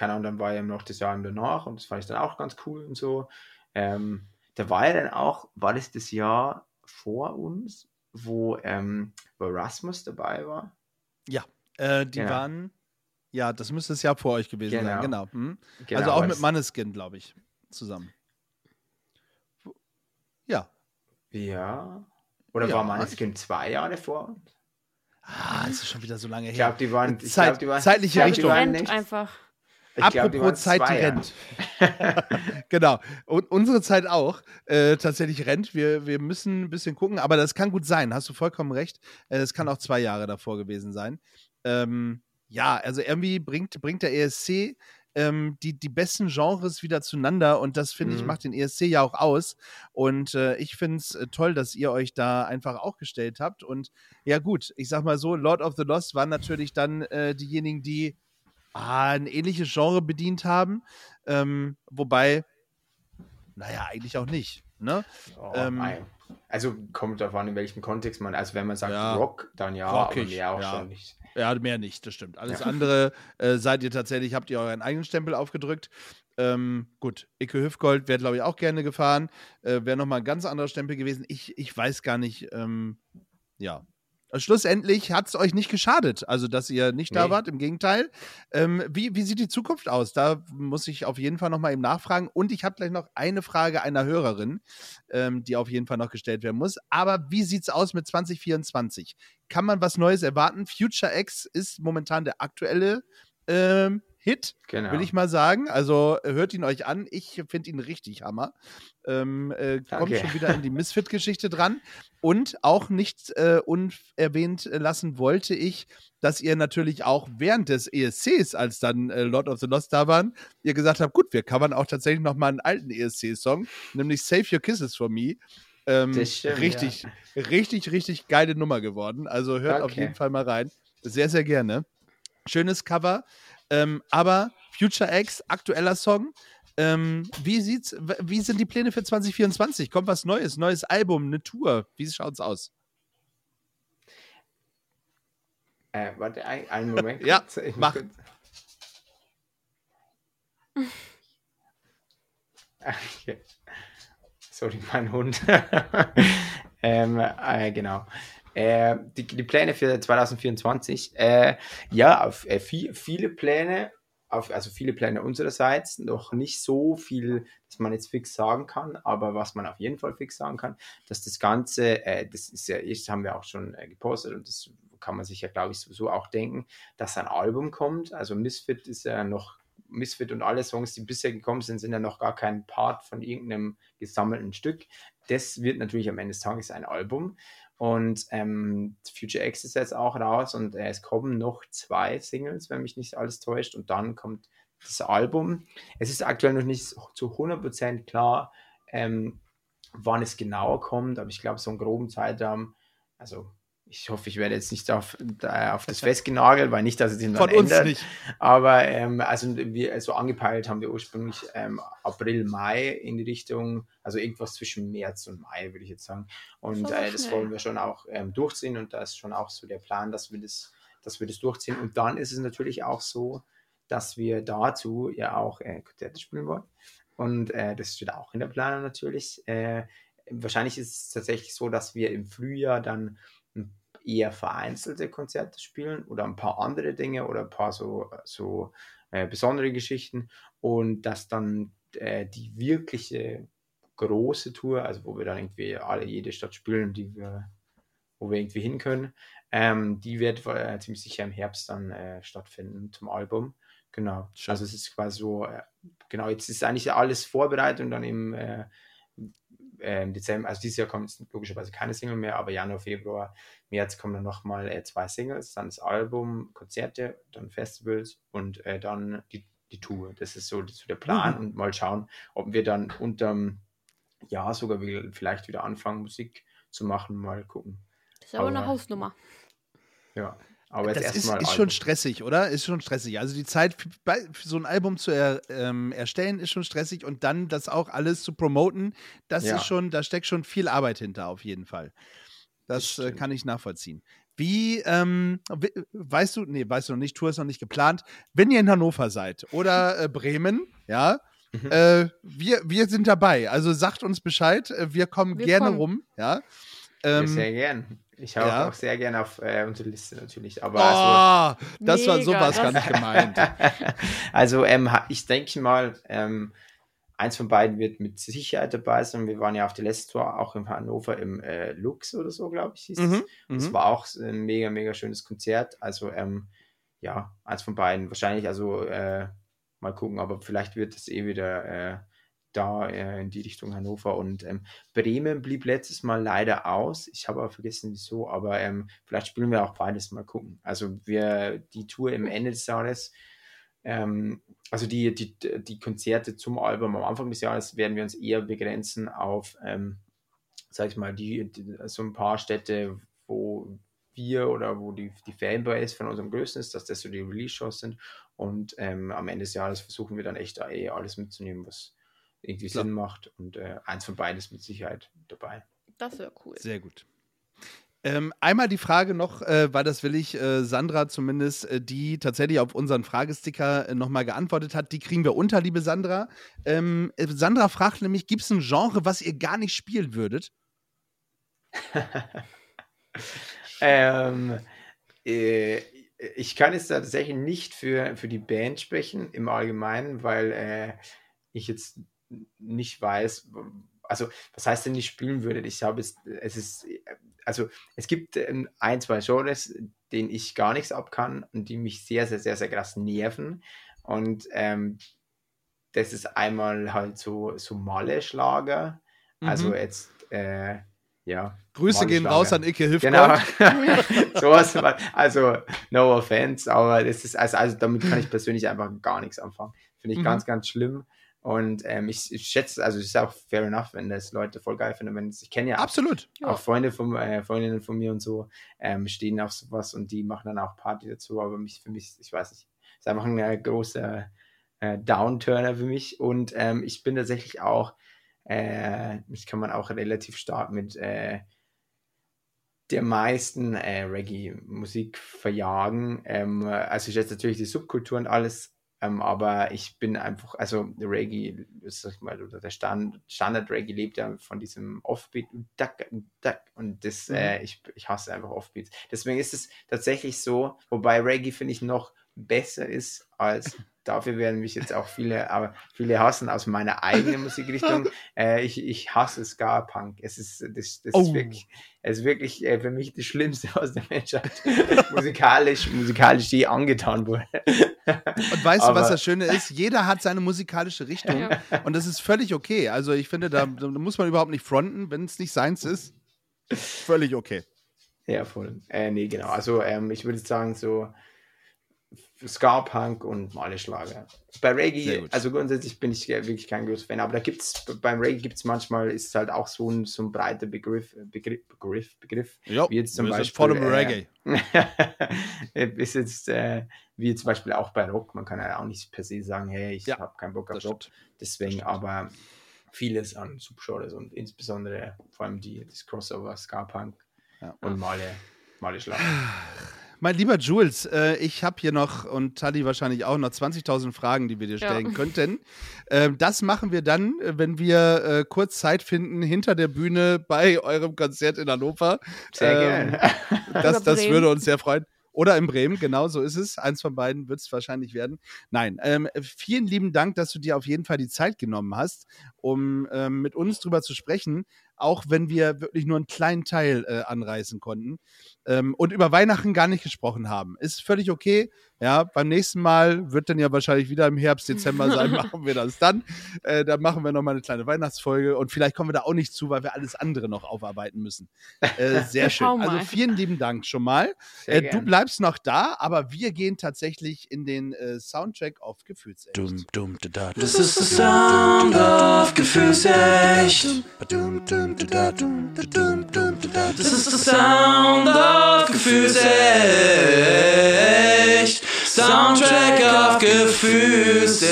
keine Ahnung, dann war ja noch das Jahr danach und das fand ich dann auch ganz cool und so. Ähm, da war ja dann auch, war das das Jahr vor uns, wo, ähm, wo Rasmus dabei war? Äh, die Genau. waren, ja, das müsste es ja vor euch gewesen sein, genau. Hm. Genau, also auch mit das- Manneskin, glaube ich, zusammen. Ja. Ja. Oder Ja. war Maneskin zwei Jahre vor uns? Ah, es ist schon wieder so lange Ich her. glaube, die waren. Ich Zeit- glaub, die waren zeitliche ich glaub, Richtung. Die waren nicht, einfach. Ich glaub, Apropos Zeit, die rennt. <laughs> Genau. Und unsere Zeit auch äh, tatsächlich rennt. Wir, wir müssen ein bisschen gucken, aber das kann gut sein. Hast du vollkommen recht. Äh, das kann auch zwei Jahre davor gewesen sein. Ähm, ja, also irgendwie bringt, bringt der ESC ähm, die, die besten Genres wieder zueinander und das finde ich Mhm. macht den ESC ja auch aus. Und äh, ich finde es äh, toll, dass ihr euch da einfach auch gestellt habt. Und ja, gut, ich sag mal so: Lord of the Lost waren natürlich dann äh, diejenigen, die ah, ein ähnliches Genre bedient haben. Ähm, wobei, naja, eigentlich auch nicht. Ne? Oh, Ähm. Also kommt darauf an, in welchem Kontext man, also wenn man sagt Ja. Rock, dann ja, Rockig, aber mehr auch ja. schon nicht. Ja, mehr nicht, das stimmt. Alles Ja. andere äh, seid ihr tatsächlich, habt ihr euren eigenen Stempel aufgedrückt. Ähm, gut, Icke Hüfgold wäre, glaube ich, auch gerne gefahren. Äh, wäre nochmal ein ganz anderer Stempel gewesen. Ich, ich weiß gar nicht, ähm, ja. Also schlussendlich hat es euch nicht geschadet, also dass ihr nicht da Nee. wart, im Gegenteil. Ähm, wie, wie sieht die Zukunft aus? Da muss ich auf jeden Fall nochmal eben nachfragen. Und ich habe gleich noch eine Frage einer Hörerin, ähm, die auf jeden Fall noch gestellt werden muss. Aber wie sieht es aus mit 2024? Kann man was Neues erwarten? Future X ist momentan der aktuelle ähm, Hit, Genau. will ich mal sagen. Also hört ihn euch an. Ich finde ihn richtig Hammer. Ähm, äh, kommt schon wieder in die Misfit-Geschichte dran. Und auch nicht äh, unerwähnt lassen wollte ich, dass ihr natürlich auch während des ESCs, als dann äh, Lord of the Lost da waren, ihr gesagt habt, gut, wir covern auch tatsächlich noch mal einen alten ESC-Song, nämlich Save Your Kisses for Me. Ähm, stimmt, richtig, richtig, richtig geile Nummer geworden. Also hört auf Okay. jeden Fall mal rein. Sehr, sehr gerne. Schönes Cover. Ähm, aber Future X, aktueller Song. Ähm, wie sieht's, wie sind die Pläne für 2024? Kommt was Neues? Neues Album, eine Tour? Wie schaut's aus? Äh, warte, ein, einen Moment. <laughs> Ja. Ich mach. kurz- <laughs> Okay. Sorry, mein Hund. <laughs> ähm, äh, genau. Äh, die, die Pläne für 2024, äh, ja, auf, äh, viel, viele Pläne, auf, also viele Pläne unsererseits, noch nicht so viel, dass man jetzt fix sagen kann, aber was man auf jeden Fall fix sagen kann, dass das Ganze, äh, das ist ja, das haben wir auch schon äh, gepostet und das kann man sich ja, glaube ich, sowieso auch denken, dass ein Album kommt. Also Misfit ist ja noch Misfit und alle Songs, die bisher gekommen sind, sind ja noch gar kein Part von irgendeinem gesammelten Stück. Das wird natürlich am Ende des Tages ein Album. Und ähm, Future X ist jetzt auch raus und äh, es kommen noch zwei Singles, wenn mich nicht alles täuscht. Und dann kommt das Album. Es ist aktuell noch nicht zu 100% klar, ähm, wann es genauer kommt, aber ich glaube, so einen groben Zeitraum, also ich hoffe, ich werde jetzt nicht auf, auf das <laughs> festgenagelt, weil nicht, dass es sich Von uns ändert. nicht. Aber ähm, also wir also angepeilt haben wir ursprünglich ähm, April, Mai in die Richtung, also irgendwas zwischen März und Mai, würde ich jetzt sagen. Und äh, das schnell. wollen wir schon auch ähm, durchziehen und da ist schon auch so der Plan, dass wir das, dass wir das durchziehen. Und dann ist es natürlich auch so, dass wir dazu ja auch äh, Konzerte spielen wollen. Und äh, das steht auch in der Planung natürlich. Äh, wahrscheinlich ist es tatsächlich so, dass wir im Frühjahr dann eher vereinzelte Konzerte spielen oder ein paar andere Dinge oder ein paar so, so äh, besondere Geschichten und dass dann äh, die wirkliche große Tour, also wo wir dann irgendwie alle jede Stadt spielen, die wir, wo wir irgendwie hin können, ähm, die wird äh, ziemlich sicher im Herbst dann äh, stattfinden zum Album. Genau. Schön. Also es ist quasi so, äh, genau, jetzt ist eigentlich alles vorbereitet und dann im äh, Dezember, also dieses Jahr kommt logischerweise keine Single mehr, aber Januar, Februar, März kommen dann nochmal äh, zwei Singles, dann das Album, Konzerte, dann Festivals und äh, dann die, die Tour. Das ist so, so der Plan und mal schauen, ob wir dann unterm Jahr sogar vielleicht wieder anfangen, Musik zu machen, mal gucken. Das ist aber eine Aber- Hausnummer. Ja, aber jetzt Das ist, ist schon stressig, oder? Ist schon stressig. Also die Zeit für, so ein Album zu er, ähm, erstellen ist schon stressig und dann das auch alles zu promoten, das Ja. ist schon, da steckt schon viel Arbeit hinter, auf jeden Fall. Das, Das äh, kann ich nachvollziehen. Wie, ähm, we- weißt du, nee, weißt du noch nicht, Tour ist noch nicht geplant. Wenn ihr in Hannover seid oder äh, Bremen, ja, Mhm. äh, wir, wir sind dabei. Also sagt uns Bescheid, äh, wir kommen Wir gerne kommen. rum, ja. Ja, Ähm, sehr gern. Ich habe ja. auch sehr gern auf äh, unsere Liste natürlich. Aber also, oh, das war Mega, sowas gar das- nicht <laughs> gemeint. also ähm, ich denke mal, ähm, eins von beiden wird mit Sicherheit dabei sein. Wir waren ja auf der letzten Tour auch in Hannover im äh, Lux oder so, glaube ich, hieß es. Mhm, Das mhm. war auch ein mega, mega schönes Konzert. Also ähm, ja, eins von beiden. Wahrscheinlich, also äh, mal gucken, aber vielleicht wird es eh wieder äh, da äh, in die Richtung Hannover. Und ähm, Bremen blieb letztes Mal leider aus. Ich habe aber vergessen, wieso, aber ähm, vielleicht spielen wir auch beides mal gucken. Also wir, die Tour im Ende des Jahres, ähm, also die, die, die Konzerte zum Album am Anfang des Jahres werden wir uns eher begrenzen auf, ähm, sag ich mal, die, die, so ein paar Städte, wo wir oder wo die, die Fanbase von unserem Größten ist, dass das so die Release-Shows sind. Und ähm, am Ende des Jahres versuchen wir dann echt da eh alles mitzunehmen, was irgendwie Klar. Sinn macht. Und äh, eins von beiden ist mit Sicherheit dabei. Das wäre cool. Sehr gut. Ähm, einmal die Frage noch, äh, weil das will ich äh, Sandra zumindest, äh, die tatsächlich auf unseren Fragesticker äh, nochmal geantwortet hat. Die kriegen wir unter, liebe Sandra. Ähm, äh, Sandra fragt nämlich: Gibt es ein Genre, was ihr gar nicht spielen würdet? <laughs> ähm, äh, ich kann jetzt tatsächlich nicht für, für die Band sprechen im Allgemeinen, weil äh, ich jetzt nicht weiß, also was heißt denn nicht spielen würde? Ich habe es, es ist, also es gibt ähm, ein, zwei Genres, denen ich gar nichts ab kann und die mich sehr, sehr, sehr, sehr krass nerven. Und ähm, das ist einmal halt so, so Malle-Schlager. Also Mhm. jetzt, äh, ja. Grüße gehen raus an Icke Genau. Hilfgott. <laughs> Sowas, also no offense, aber das ist, also, also damit kann ich persönlich einfach gar nichts anfangen. Finde ich Mhm. ganz, ganz schlimm. Und ähm, ich, ich schätze, also es ist auch fair enough, wenn das Leute voll geil finden. Wenn, ich kenne ja auch, Absolut. auch Freunde von, äh, Freundinnen von mir und so, ähm, stehen auf sowas und die machen dann auch Party dazu, aber mich, für mich, ich weiß nicht, ist einfach ein äh, großer äh, Downturner für mich. Und ähm, ich bin tatsächlich auch, äh, mich kann man auch relativ stark mit äh, der meisten äh, Reggae-Musik verjagen. Ähm, also ich jetzt natürlich die Subkultur und alles Ähm, aber ich bin einfach, also Reggae, sag ich mal, oder der Stand, Standard Reggae lebt ja von diesem Offbeat und Duck, Duck, und das, Mhm. äh, ich, ich hasse einfach Offbeats. Deswegen ist es tatsächlich so, wobei Reggae finde ich noch besser ist als <laughs> dafür werden mich jetzt auch viele, aber viele hassen aus meiner eigenen Musikrichtung. <laughs> Äh, ich, ich hasse Ska-Punk. Es ist, das, das Oh. ist wirklich, es ist wirklich äh, für mich das Schlimmste, <laughs> was der Menschheit musikalisch, musikalisch je angetan wurde. <laughs> Und weißt du, was das Schöne ist? Jeder hat seine musikalische Richtung Ja. und das ist völlig okay. Also ich finde, da, da muss man überhaupt nicht fronten, wenn es nicht seins ist. Völlig okay. Ja, voll. Äh, nee, genau. Also ähm, ich würde sagen so Ska-Punk und Male Schlager. Bei Reggae, also grundsätzlich bin ich wirklich kein großer Fan, aber da gibt's beim Reggae gibt es manchmal, ist es halt auch so ein, so ein breiter Begriff, Begriff, Begriff, Begriff Ja, wie jetzt zum Beispiel. voll im äh, Reggae. <laughs> ist jetzt äh, wie zum Beispiel auch bei Rock. Man kann ja auch nicht per se sagen, hey, ich Ja, habe keinen Bock auf Rock. Deswegen aber vieles an Subgenres und insbesondere vor allem die, das Crossover, Ska-Punk Ja. und Male, Male Schlager. <sighs> <laughs> Mein lieber Jules, äh, ich habe hier noch und Tali wahrscheinlich auch noch 20.000 Fragen, die wir dir Ja. stellen könnten. Ähm, das machen wir dann, äh, wenn wir äh, kurz Zeit finden hinter der Bühne bei eurem Konzert in Hannover. Sehr Ähm, gerne. <laughs> Das, das würde uns sehr freuen. Oder in Bremen, genau so ist es. Eins von beiden wird es wahrscheinlich werden. Nein, ähm, vielen lieben Dank, dass du dir auf jeden Fall die Zeit genommen hast, um ähm, mit uns drüber zu sprechen, auch wenn wir wirklich nur einen kleinen Teil äh, anreißen konnten ähm, und über Weihnachten gar nicht gesprochen haben. Ist völlig okay. Ja, beim nächsten Mal wird dann ja wahrscheinlich wieder im Herbst, Dezember sein, machen wir das dann. Äh, dann machen wir nochmal eine kleine Weihnachtsfolge und vielleicht kommen wir da auch nicht zu, weil wir alles andere noch aufarbeiten müssen. Äh, sehr schön. Also vielen lieben Dank schon mal. Äh, du bleibst noch da, aber wir gehen tatsächlich in den äh, Soundtrack auf Gefühlsecht. Dum, dum, da, da. Das ist der Sound of Gefühlsecht. Das ist der Sound of Gefühlsecht. Soundtrack of Gefühlsecht.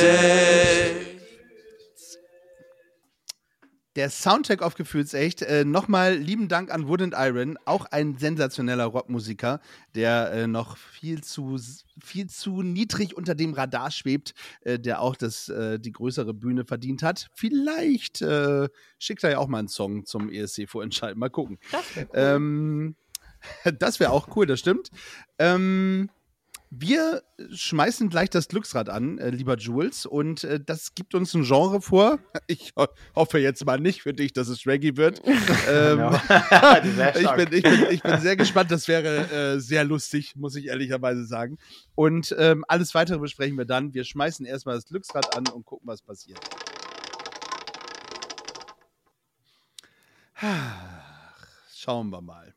Der Soundtrack auf Gefühlsecht. Äh, Nochmal lieben Dank an Wood and Iron, auch ein sensationeller Rockmusiker, der äh, noch viel zu, viel zu niedrig unter dem Radar schwebt, äh, der auch das, äh, die größere Bühne verdient hat. Vielleicht äh, schickt er ja auch mal einen Song zum ESC-Vorentscheid. Mal gucken. Das wär cool. Ähm, <laughs> das wäre auch cool, das stimmt. Ähm, wir schmeißen gleich das Glücksrad an, äh, lieber Jules, und äh, das gibt uns ein Genre vor. <laughs> Ich ho hoffe jetzt mal nicht für dich, dass es Reggae wird. <laughs> ähm, <laughs> ich, bin, ich, bin, ich bin sehr gespannt, das wäre äh, sehr lustig, muss ich ehrlicherweise sagen. Und ähm, alles weitere besprechen wir dann. Wir schmeißen erstmal das Glücksrad an und gucken, was passiert. Schauen wir mal.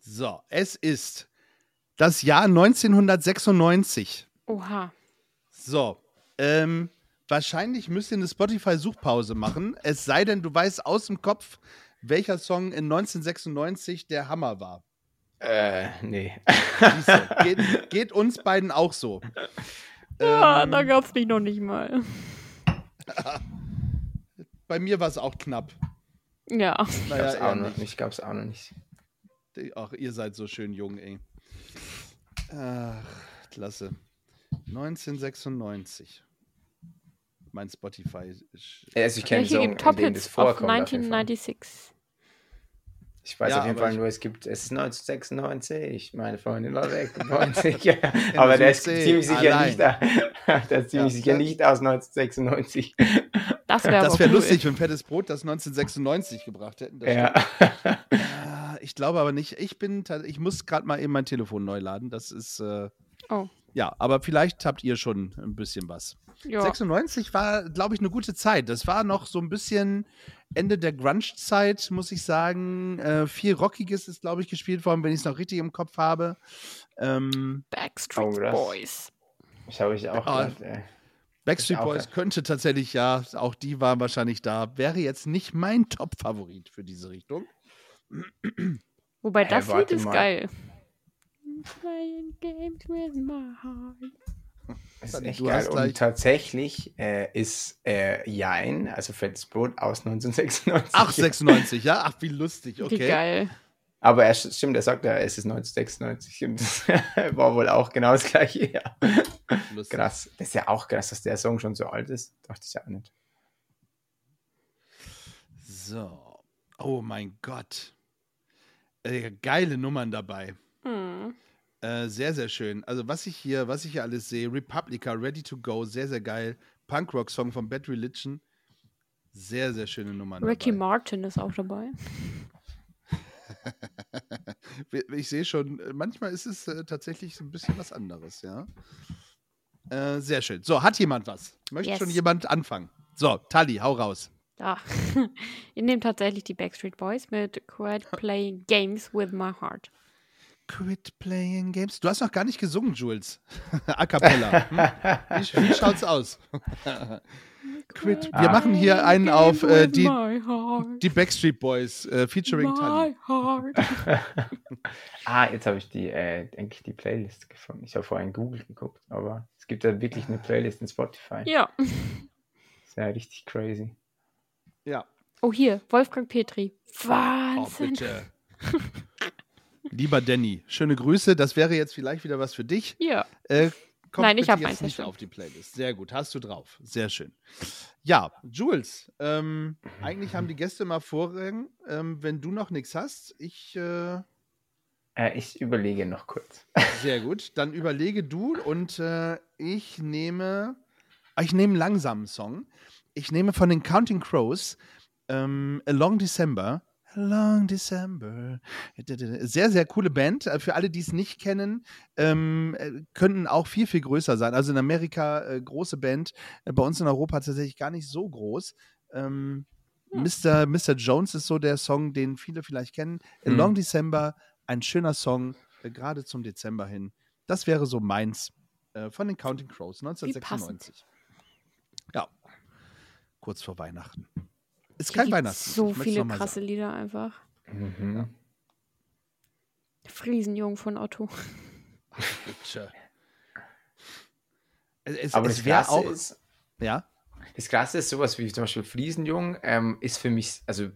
So, es ist das Jahr 1996. Oha. So, ähm, wahrscheinlich müsst ihr eine Spotify-Suchpause machen, es sei denn, du weißt aus dem Kopf, welcher Song in 1996 der Hammer war. Äh, nee. Siehste, <laughs> geht, geht uns beiden auch so. Ja, Ähm, da gab's mich noch nicht mal. <laughs> bei mir war es auch knapp. Ja. Gab's Naja, auch eher noch nicht. nicht, gab's auch noch nicht. Ach, ihr seid so schön jung, ey. Ach, klasse. 1996. Mein Spotify. ist- Also ich kenne Song, in Top dem das Hits vorkommt. auf jeden Fall. 1996. Ich weiß Ja, auf jeden Fall nur, es gibt, es ist 1996, meine Freundin war weg, 90, ja. <laughs> aber der ist ziemlich sicher allein. nicht, da, <laughs> der ist ziemlich Ja. sicher nicht aus 1996. Das wäre Das cool. lustig, wenn Fettes Brot das 1996 gebracht hätten. Das Ja. <laughs> Ich glaube aber nicht. Ich bin, ich muss gerade mal eben mein Telefon neu laden. Das ist, äh, Oh. ja, aber vielleicht habt ihr schon ein bisschen was. Ja. 96 war, glaube ich, eine gute Zeit. Das war noch so ein bisschen Ende der Grunge-Zeit, muss ich sagen. Äh, viel Rockiges ist, glaube ich, gespielt worden, wenn ich es noch richtig im Kopf habe. Ähm, Backstreet Oh, Boys. Das habe ich auch Ah. gedacht, ey. Backstreet auch Boys könnte tatsächlich, ja, auch die waren wahrscheinlich da. Wäre jetzt nicht mein Top-Favorit für diese Richtung. Wobei Hä, das Lied ist mal. geil. Playing games with my heart. Das ist echt du geil. Und tatsächlich äh, ist äh, Jein, also Fettes Brot aus 1996. Ach, 96, ja? Ach, wie lustig, Wie okay. geil. Aber er stimmt, er sagt ja, es ist 1996 und das <laughs> war wohl auch genau das gleiche. Ja. Lustig. Krass. Das ist ja auch krass, dass der Song schon so alt ist. Dachte ich ja auch nicht. So. Oh mein Gott. Äh, geile Nummern dabei. Hm. Äh, sehr, sehr schön. Also, was ich hier, was ich hier alles sehe: Republica, Ready to Go, sehr, sehr geil. Punkrock-Song von Bad Religion. Sehr, sehr schöne Nummern. Ricky dabei. Martin ist auch dabei. <laughs> Ich sehe schon, äh, manchmal ist es äh, tatsächlich so ein bisschen was anderes, ja. Äh, sehr schön. So, hat jemand was? Möchte Yes. schon jemand anfangen? So, Tali, hau raus. <laughs> Ja. Ihr nehmt tatsächlich die Backstreet Boys mit Quit Playing Games with My Heart. Quit playing games. Du hast noch gar nicht gesungen, Jules. <laughs> A cappella. Hm? Wie, wie schaut's aus? <laughs> Quit. Wir machen hier einen auf äh, die, die Backstreet Boys äh, featuring Tali. My Heart. Ah, jetzt habe ich die, äh, denke ich, die Playlist gefunden. Ich habe vorhin Google geguckt, aber es gibt ja wirklich eine Playlist in Spotify. Ja. Das ist ja richtig crazy. Ja. Oh, hier, Wolfgang Petri. Oh, Wahnsinn. bitte. <laughs> Lieber Danny, schöne Grüße. Das wäre jetzt vielleicht wieder was für dich. ja. Äh, kommt Nein, ich bitte hab jetzt meins ja nicht auf die Playlist. Sehr gut, hast du drauf. Sehr schön. Ja, Jules, ähm, eigentlich haben die Gäste mal Vorrang. Ähm, wenn du noch nichts hast, ich äh, Äh, ich überlege noch kurz. <laughs> sehr gut. Dann überlege du und äh, ich nehme, ah, ich nehme einen langsamen Song. Ich nehme von den Counting Crows ähm, Along December. Along December. Sehr, sehr coole Band. Äh, Für alle, die es nicht kennen, ähm, äh, könnten auch viel, viel größer sein. Also in Amerika äh, große Band, äh, bei uns in Europa tatsächlich gar nicht so groß. Ähm, Mr. Mr. Jones ist so der Song, den viele vielleicht kennen. Hm. Along December, ein schöner Song, äh, gerade zum Dezember hin. Das wäre so meins äh, von den Counting Crows, 1996. Kurz vor Weihnachten. Ist Hier kein Weihnachten. So viele krasse Lieder einfach. Mhm. Friesenjung von Otto. Bitte. <laughs> Es, es, Aber es das wäre Krasse auch. ist, ja, das Krasse ist, sowas wie zum Beispiel Fliesenjung ähm, ist für mich, also,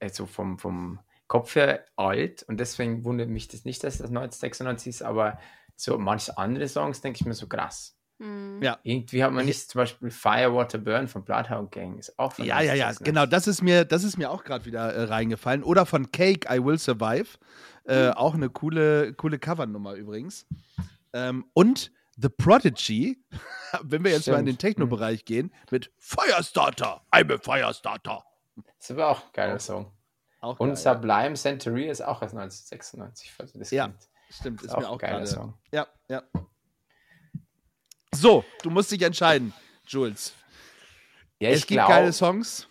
also vom, vom Kopf her alt und deswegen wundert mich das nicht, dass das 1996 ist, aber so manche andere Songs denke ich mir so krass. Hm. ja. Irgendwie hat man nicht zum Beispiel Firewater Burn von Bloodhound Gang, ist auch von Ja, ja, ja, 1996. genau. Das ist mir, das ist mir auch gerade wieder äh, reingefallen. Oder von Cake, I Will Survive. Äh, auch eine coole, coole Covernummer übrigens. Ähm, und The Prodigy, <laughs> wenn wir jetzt mal in den Stimmt. Techno-Bereich gehen, mit Firestarter. I'm a Firestarter. Das ist aber auch ein geiler Song. Auch Und geil. Sublime Century ist auch aus 1996, falls ihr das Ja. Stimmt, ist, Ist auch mir ein auch geiler gerade. Song. Ja, ja. So, du musst dich entscheiden, Jules. Ja, es ich gibt glaube, geile Songs.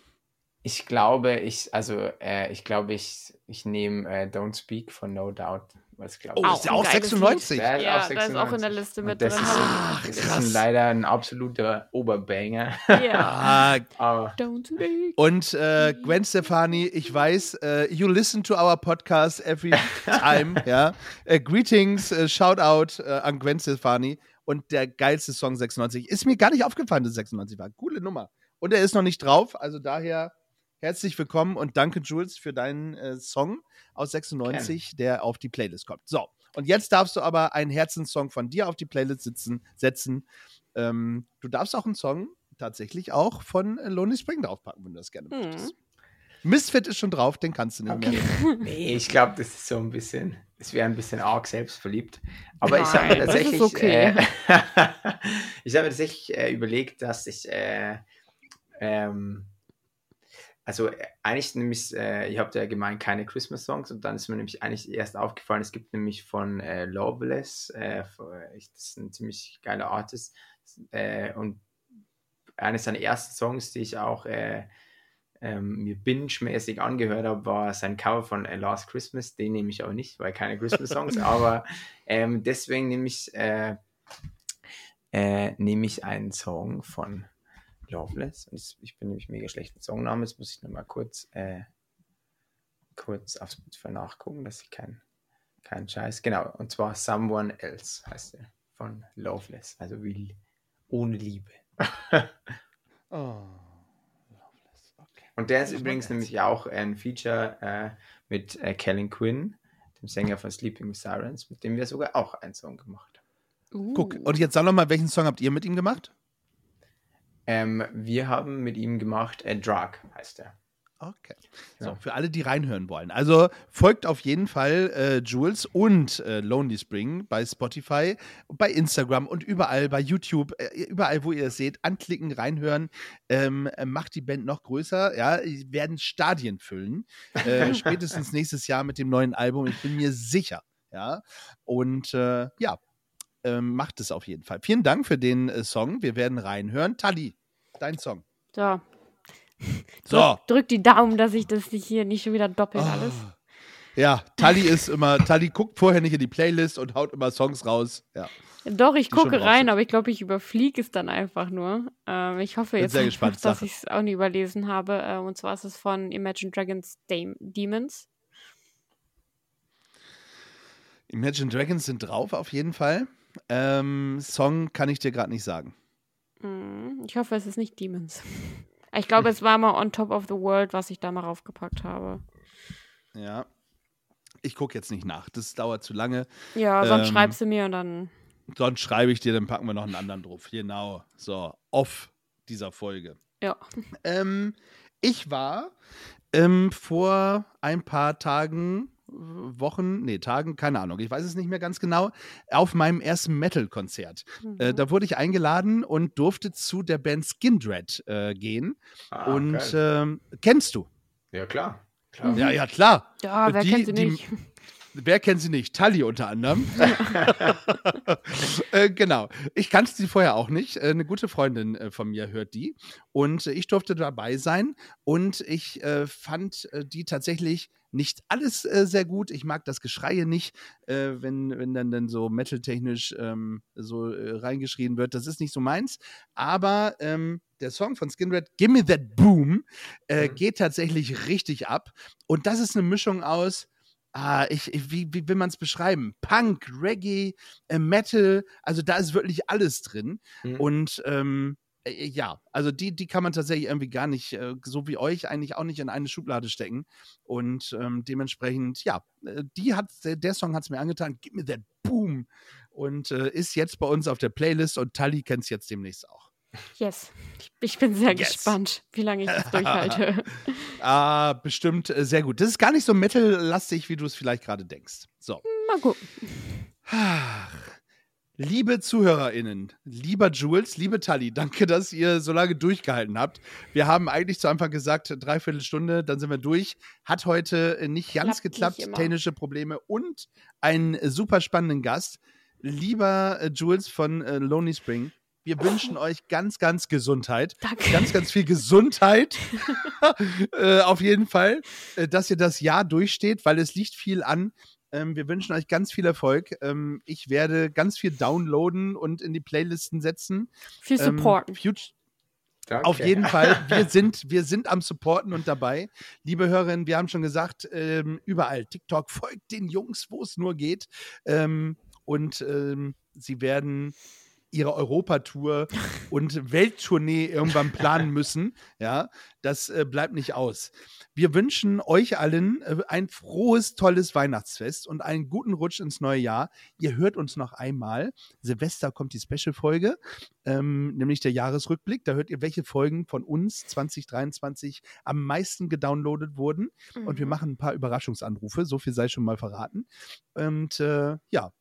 ich glaube, ich, also, äh, ich glaube, ich, ich nehme äh, Don't Speak von No Doubt. Was glaube Oh, ich. ist ja auch geiles 96. Der ist Ja, auf da ist auch in der 96. Liste mit das drin. Ist, Ach, das krass. ist leider ein absoluter Oberbanger. Ja. <laughs> Ah, Aber Don't speak. Und äh, Gwen Stefani, ich weiß, äh, you listen to our podcast every <laughs> time, ja. Äh, greetings, äh, shout out äh, an Gwen Stefani. Und der geilste Song 96. Ist mir gar nicht aufgefallen, dass es 96 war. Coole Nummer. Und er ist noch nicht drauf, also daher herzlich willkommen und danke, Jules, für deinen äh, Song aus 96, der auf die Playlist kommt. So, und jetzt darfst du aber einen Herzenssong von dir auf die Playlist sitzen, setzen. Ähm, du darfst auch einen Song tatsächlich auch von äh, Lonely Spring draufpacken, wenn du das gerne Hm. möchtest. Misfit ist schon drauf, den kannst du nicht mehr. <laughs> nee, ich glaube, das ist so ein bisschen, es wäre ein bisschen arg selbstverliebt. Aber ich habe mir Nein, tatsächlich, okay. äh, <laughs> ich habe tatsächlich äh, überlegt, dass ich, äh, ähm, also äh, eigentlich nämlich, äh, ich habe ja gemeint, keine Christmas-Songs und dann ist mir nämlich eigentlich erst aufgefallen, es gibt nämlich von äh, Loveless, äh, von- ich- das ist ein ziemlich geiler Artist äh, und eines seiner ersten Songs, die ich auch äh, ähm, mir binge-mäßig angehört habe, war sein Cover von A Last Christmas. Den nehme ich auch nicht, weil keine Christmas-Songs, <laughs> aber ähm, deswegen nehme ich, äh, äh, nehme ich einen Song von Loveless. Und ich, bin nämlich mega schlecht mit Songnamen. Jetzt muss ich nochmal kurz, äh, kurz auf Spotify nachgucken, dass ich keinen kein Scheiß. Genau, und zwar Someone Else heißt er von Loveless, also wie ohne Liebe. <laughs> Oh. Und der ist übrigens nämlich auch ein Feature äh, mit äh, Kellen Quinn. dem Sänger von Sleeping with Sirens, mit dem wir sogar auch einen Song gemacht haben. Uh. Guck, und jetzt sag noch mal, welchen Song habt ihr mit ihm gemacht? Ähm, wir haben mit ihm gemacht, äh, Drug heißt er. Okay. So, Ja. für alle, die reinhören wollen. Also folgt auf jeden Fall äh, Jules und äh, Lonely Spring bei Spotify, bei Instagram und überall, bei YouTube, äh, überall, wo ihr es seht, anklicken, reinhören, ähm, äh, macht die Band noch größer. Ja, werden Stadien füllen. Äh, <laughs> spätestens nächstes Jahr mit dem neuen Album. Ich bin mir sicher. Ja, und äh, ja, ähm, macht es auf jeden Fall. Vielen Dank für den äh, Song. Wir werden reinhören. Tali, dein Song. So. So. Drück, drück die Daumen, dass ich das nicht hier nicht schon wieder doppelt alles. Oh. Ja, Tali ist immer, Tali guckt vorher nicht in die Playlist und haut immer Songs raus. Ja. Doch, ich die gucke rein, aber ich glaube, ich überfliege es dann einfach nur. Ähm, ich hoffe jetzt, einfach, dass ich es auch nie überlesen habe. Äh, und zwar ist es von Imagine Dragons Dam Demons. Imagine Dragons sind drauf auf jeden Fall. Ähm, Song kann ich dir gerade nicht sagen. Hm, Ich hoffe, es ist nicht Demons. Ich glaube, es war mal On Top of the World, was ich da mal raufgepackt habe. Ja. Ich gucke jetzt nicht nach. Das dauert zu lange. Ja, sonst Ähm, schreibst du mir und dann. Sonst schreibe ich dir, dann packen wir noch einen anderen drauf. Genau. So, off dieser Folge. Ja. Ähm, ich war ähm, vor ein paar Tagen, Wochen, nee, Tagen, keine Ahnung, ich weiß es nicht mehr ganz genau, auf meinem ersten Metal-Konzert. Äh, Mhm. da wurde ich eingeladen und durfte zu der Band Skindred äh, gehen. Ah, und ähm, kennst du? ja, klar. klar. Ja, ja, klar. ja, wer die- kennt sie die- nicht? Wer kennt sie nicht? Tali unter anderem. <laughs> äh, genau. Ich kannte sie vorher auch nicht. Äh, eine gute Freundin äh, von mir hört die. Und äh, ich durfte dabei sein. Und ich äh, fand die tatsächlich nicht alles äh, sehr gut. Ich mag das Geschreie nicht, äh, wenn, wenn dann, dann so metaltechnisch ähm, so äh, reingeschrien wird. Das ist nicht so meins. Aber ähm, der Song von Skinred, Gimme That Boom, Mhm. geht tatsächlich richtig ab. Und das ist eine Mischung aus Ah, ich, ich, wie, wie will man es beschreiben? Punk, Reggae, äh, Metal, also da ist wirklich alles drin. Mhm. Und ähm, äh, ja, also die, die kann man tatsächlich irgendwie gar nicht, äh, so wie euch, eigentlich auch nicht in eine Schublade stecken. Und ähm, dementsprechend, ja, äh, die hat, der, Song hat es mir angetan, Give me that boom. Und äh, ist jetzt bei uns auf der Playlist und Tali kennt es jetzt demnächst auch. Yes. Ich, ich bin sehr Yes. gespannt, wie lange ich das durchhalte. <laughs> Ah, bestimmt äh, sehr gut. Das ist gar nicht so metal-lastig, wie du es vielleicht gerade denkst. So. Mal gucken. Liebe ZuhörerInnen, lieber Jules, liebe Tali, danke, dass ihr so lange durchgehalten habt. Wir haben eigentlich zu Anfang gesagt, dreiviertel Stunde, dann sind wir durch. Hat heute äh, nicht ganz Klappt geklappt, technische Probleme und einen äh, super spannenden Gast. Lieber Jules von Lonely Spring, wir wünschen <laughs> euch ganz, ganz Gesundheit. Danke. Ganz, ganz viel Gesundheit. <laughs> äh, auf jeden Fall, äh, dass ihr das Jahr durchsteht, weil es liegt viel an. Ähm, wir wünschen euch ganz viel Erfolg. Ähm, ich werde ganz viel downloaden und in die Playlisten setzen. Viel Ähm, supporten. Fut- Danke. auf jeden Fall. Wir <laughs> sind, wir sind am Supporten und dabei. Liebe Hörerinnen, wir haben schon gesagt, ähm, überall TikTok folgt den Jungs, wo es nur geht. Ähm, und ähm, sie werden ihre Europatour und Welttournee irgendwann <laughs> planen müssen. Ja, das äh, bleibt nicht aus. Wir wünschen euch allen äh, ein frohes, tolles Weihnachtsfest und einen guten Rutsch ins neue Jahr. Ihr hört uns noch einmal. Silvester kommt die Special-Folge, ähm, nämlich der Jahresrückblick. Da hört ihr, welche Folgen von uns 2023 am meisten gedownloadet wurden. Und wir Mhm. machen ein paar Überraschungsanrufe. So viel sei schon mal verraten. Und äh, ja,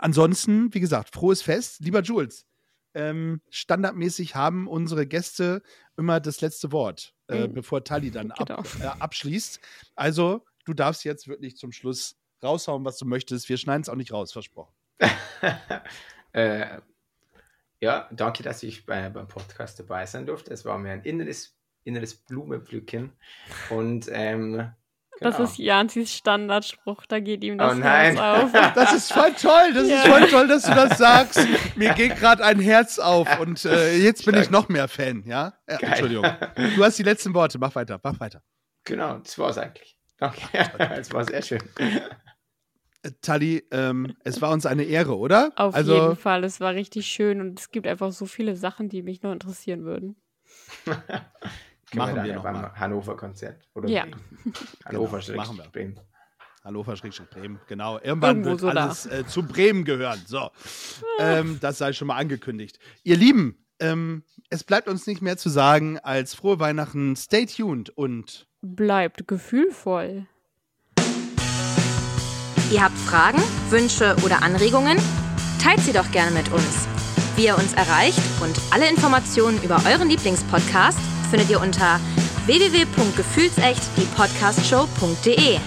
ansonsten, wie gesagt, frohes Fest. Lieber Jules, ähm, standardmäßig haben unsere Gäste immer das letzte Wort, äh, Mhm. bevor Tali dann ab, Genau. äh, abschließt. Also, du darfst jetzt wirklich zum Schluss raushauen, was du möchtest. Wir schneiden es auch nicht raus, versprochen. <laughs> äh, ja, danke, dass ich bei, beim Podcast dabei sein durfte. Es war mir ein inneres, inneres Blumenpflücken. Und ähm, Das genau. ist Janzis Standardspruch, da geht ihm das Oh nein. Herz <laughs> auf. Das ist voll toll, das Ja. ist voll toll, dass du das <laughs> sagst. Mir geht gerade ein Herz auf und äh, jetzt bin ich noch mehr Fan, ja? ja. Entschuldigung. Du hast die letzten Worte, mach weiter, mach weiter. Genau, das war es eigentlich. Danke. Es war sehr schön. Äh, Tali, ähm, es war uns eine Ehre, oder? Auf also, jeden Fall, es war richtig schön und es gibt einfach so viele Sachen, die mich noch interessieren würden. <laughs> Können Machen wir ja noch beim mal. Hannover-Konzert. Oder Ja. <laughs> Genau, machen wir. Bremen. Hannover Schrägstrich Bremen, genau. Irgendwann Irgendwo wird so da. alles äh, zu Bremen gehören. So, ähm, das sei schon mal angekündigt. Ihr Lieben, ähm, es bleibt uns nicht mehr zu sagen als frohe Weihnachten, stay tuned und Bleibt gefühlvoll. Ihr habt Fragen, Wünsche oder Anregungen? Teilt sie doch gerne mit uns. Wie ihr uns erreicht und alle Informationen über euren Lieblingspodcast findet ihr unter www.gefühlsecht die Podcastshow.de.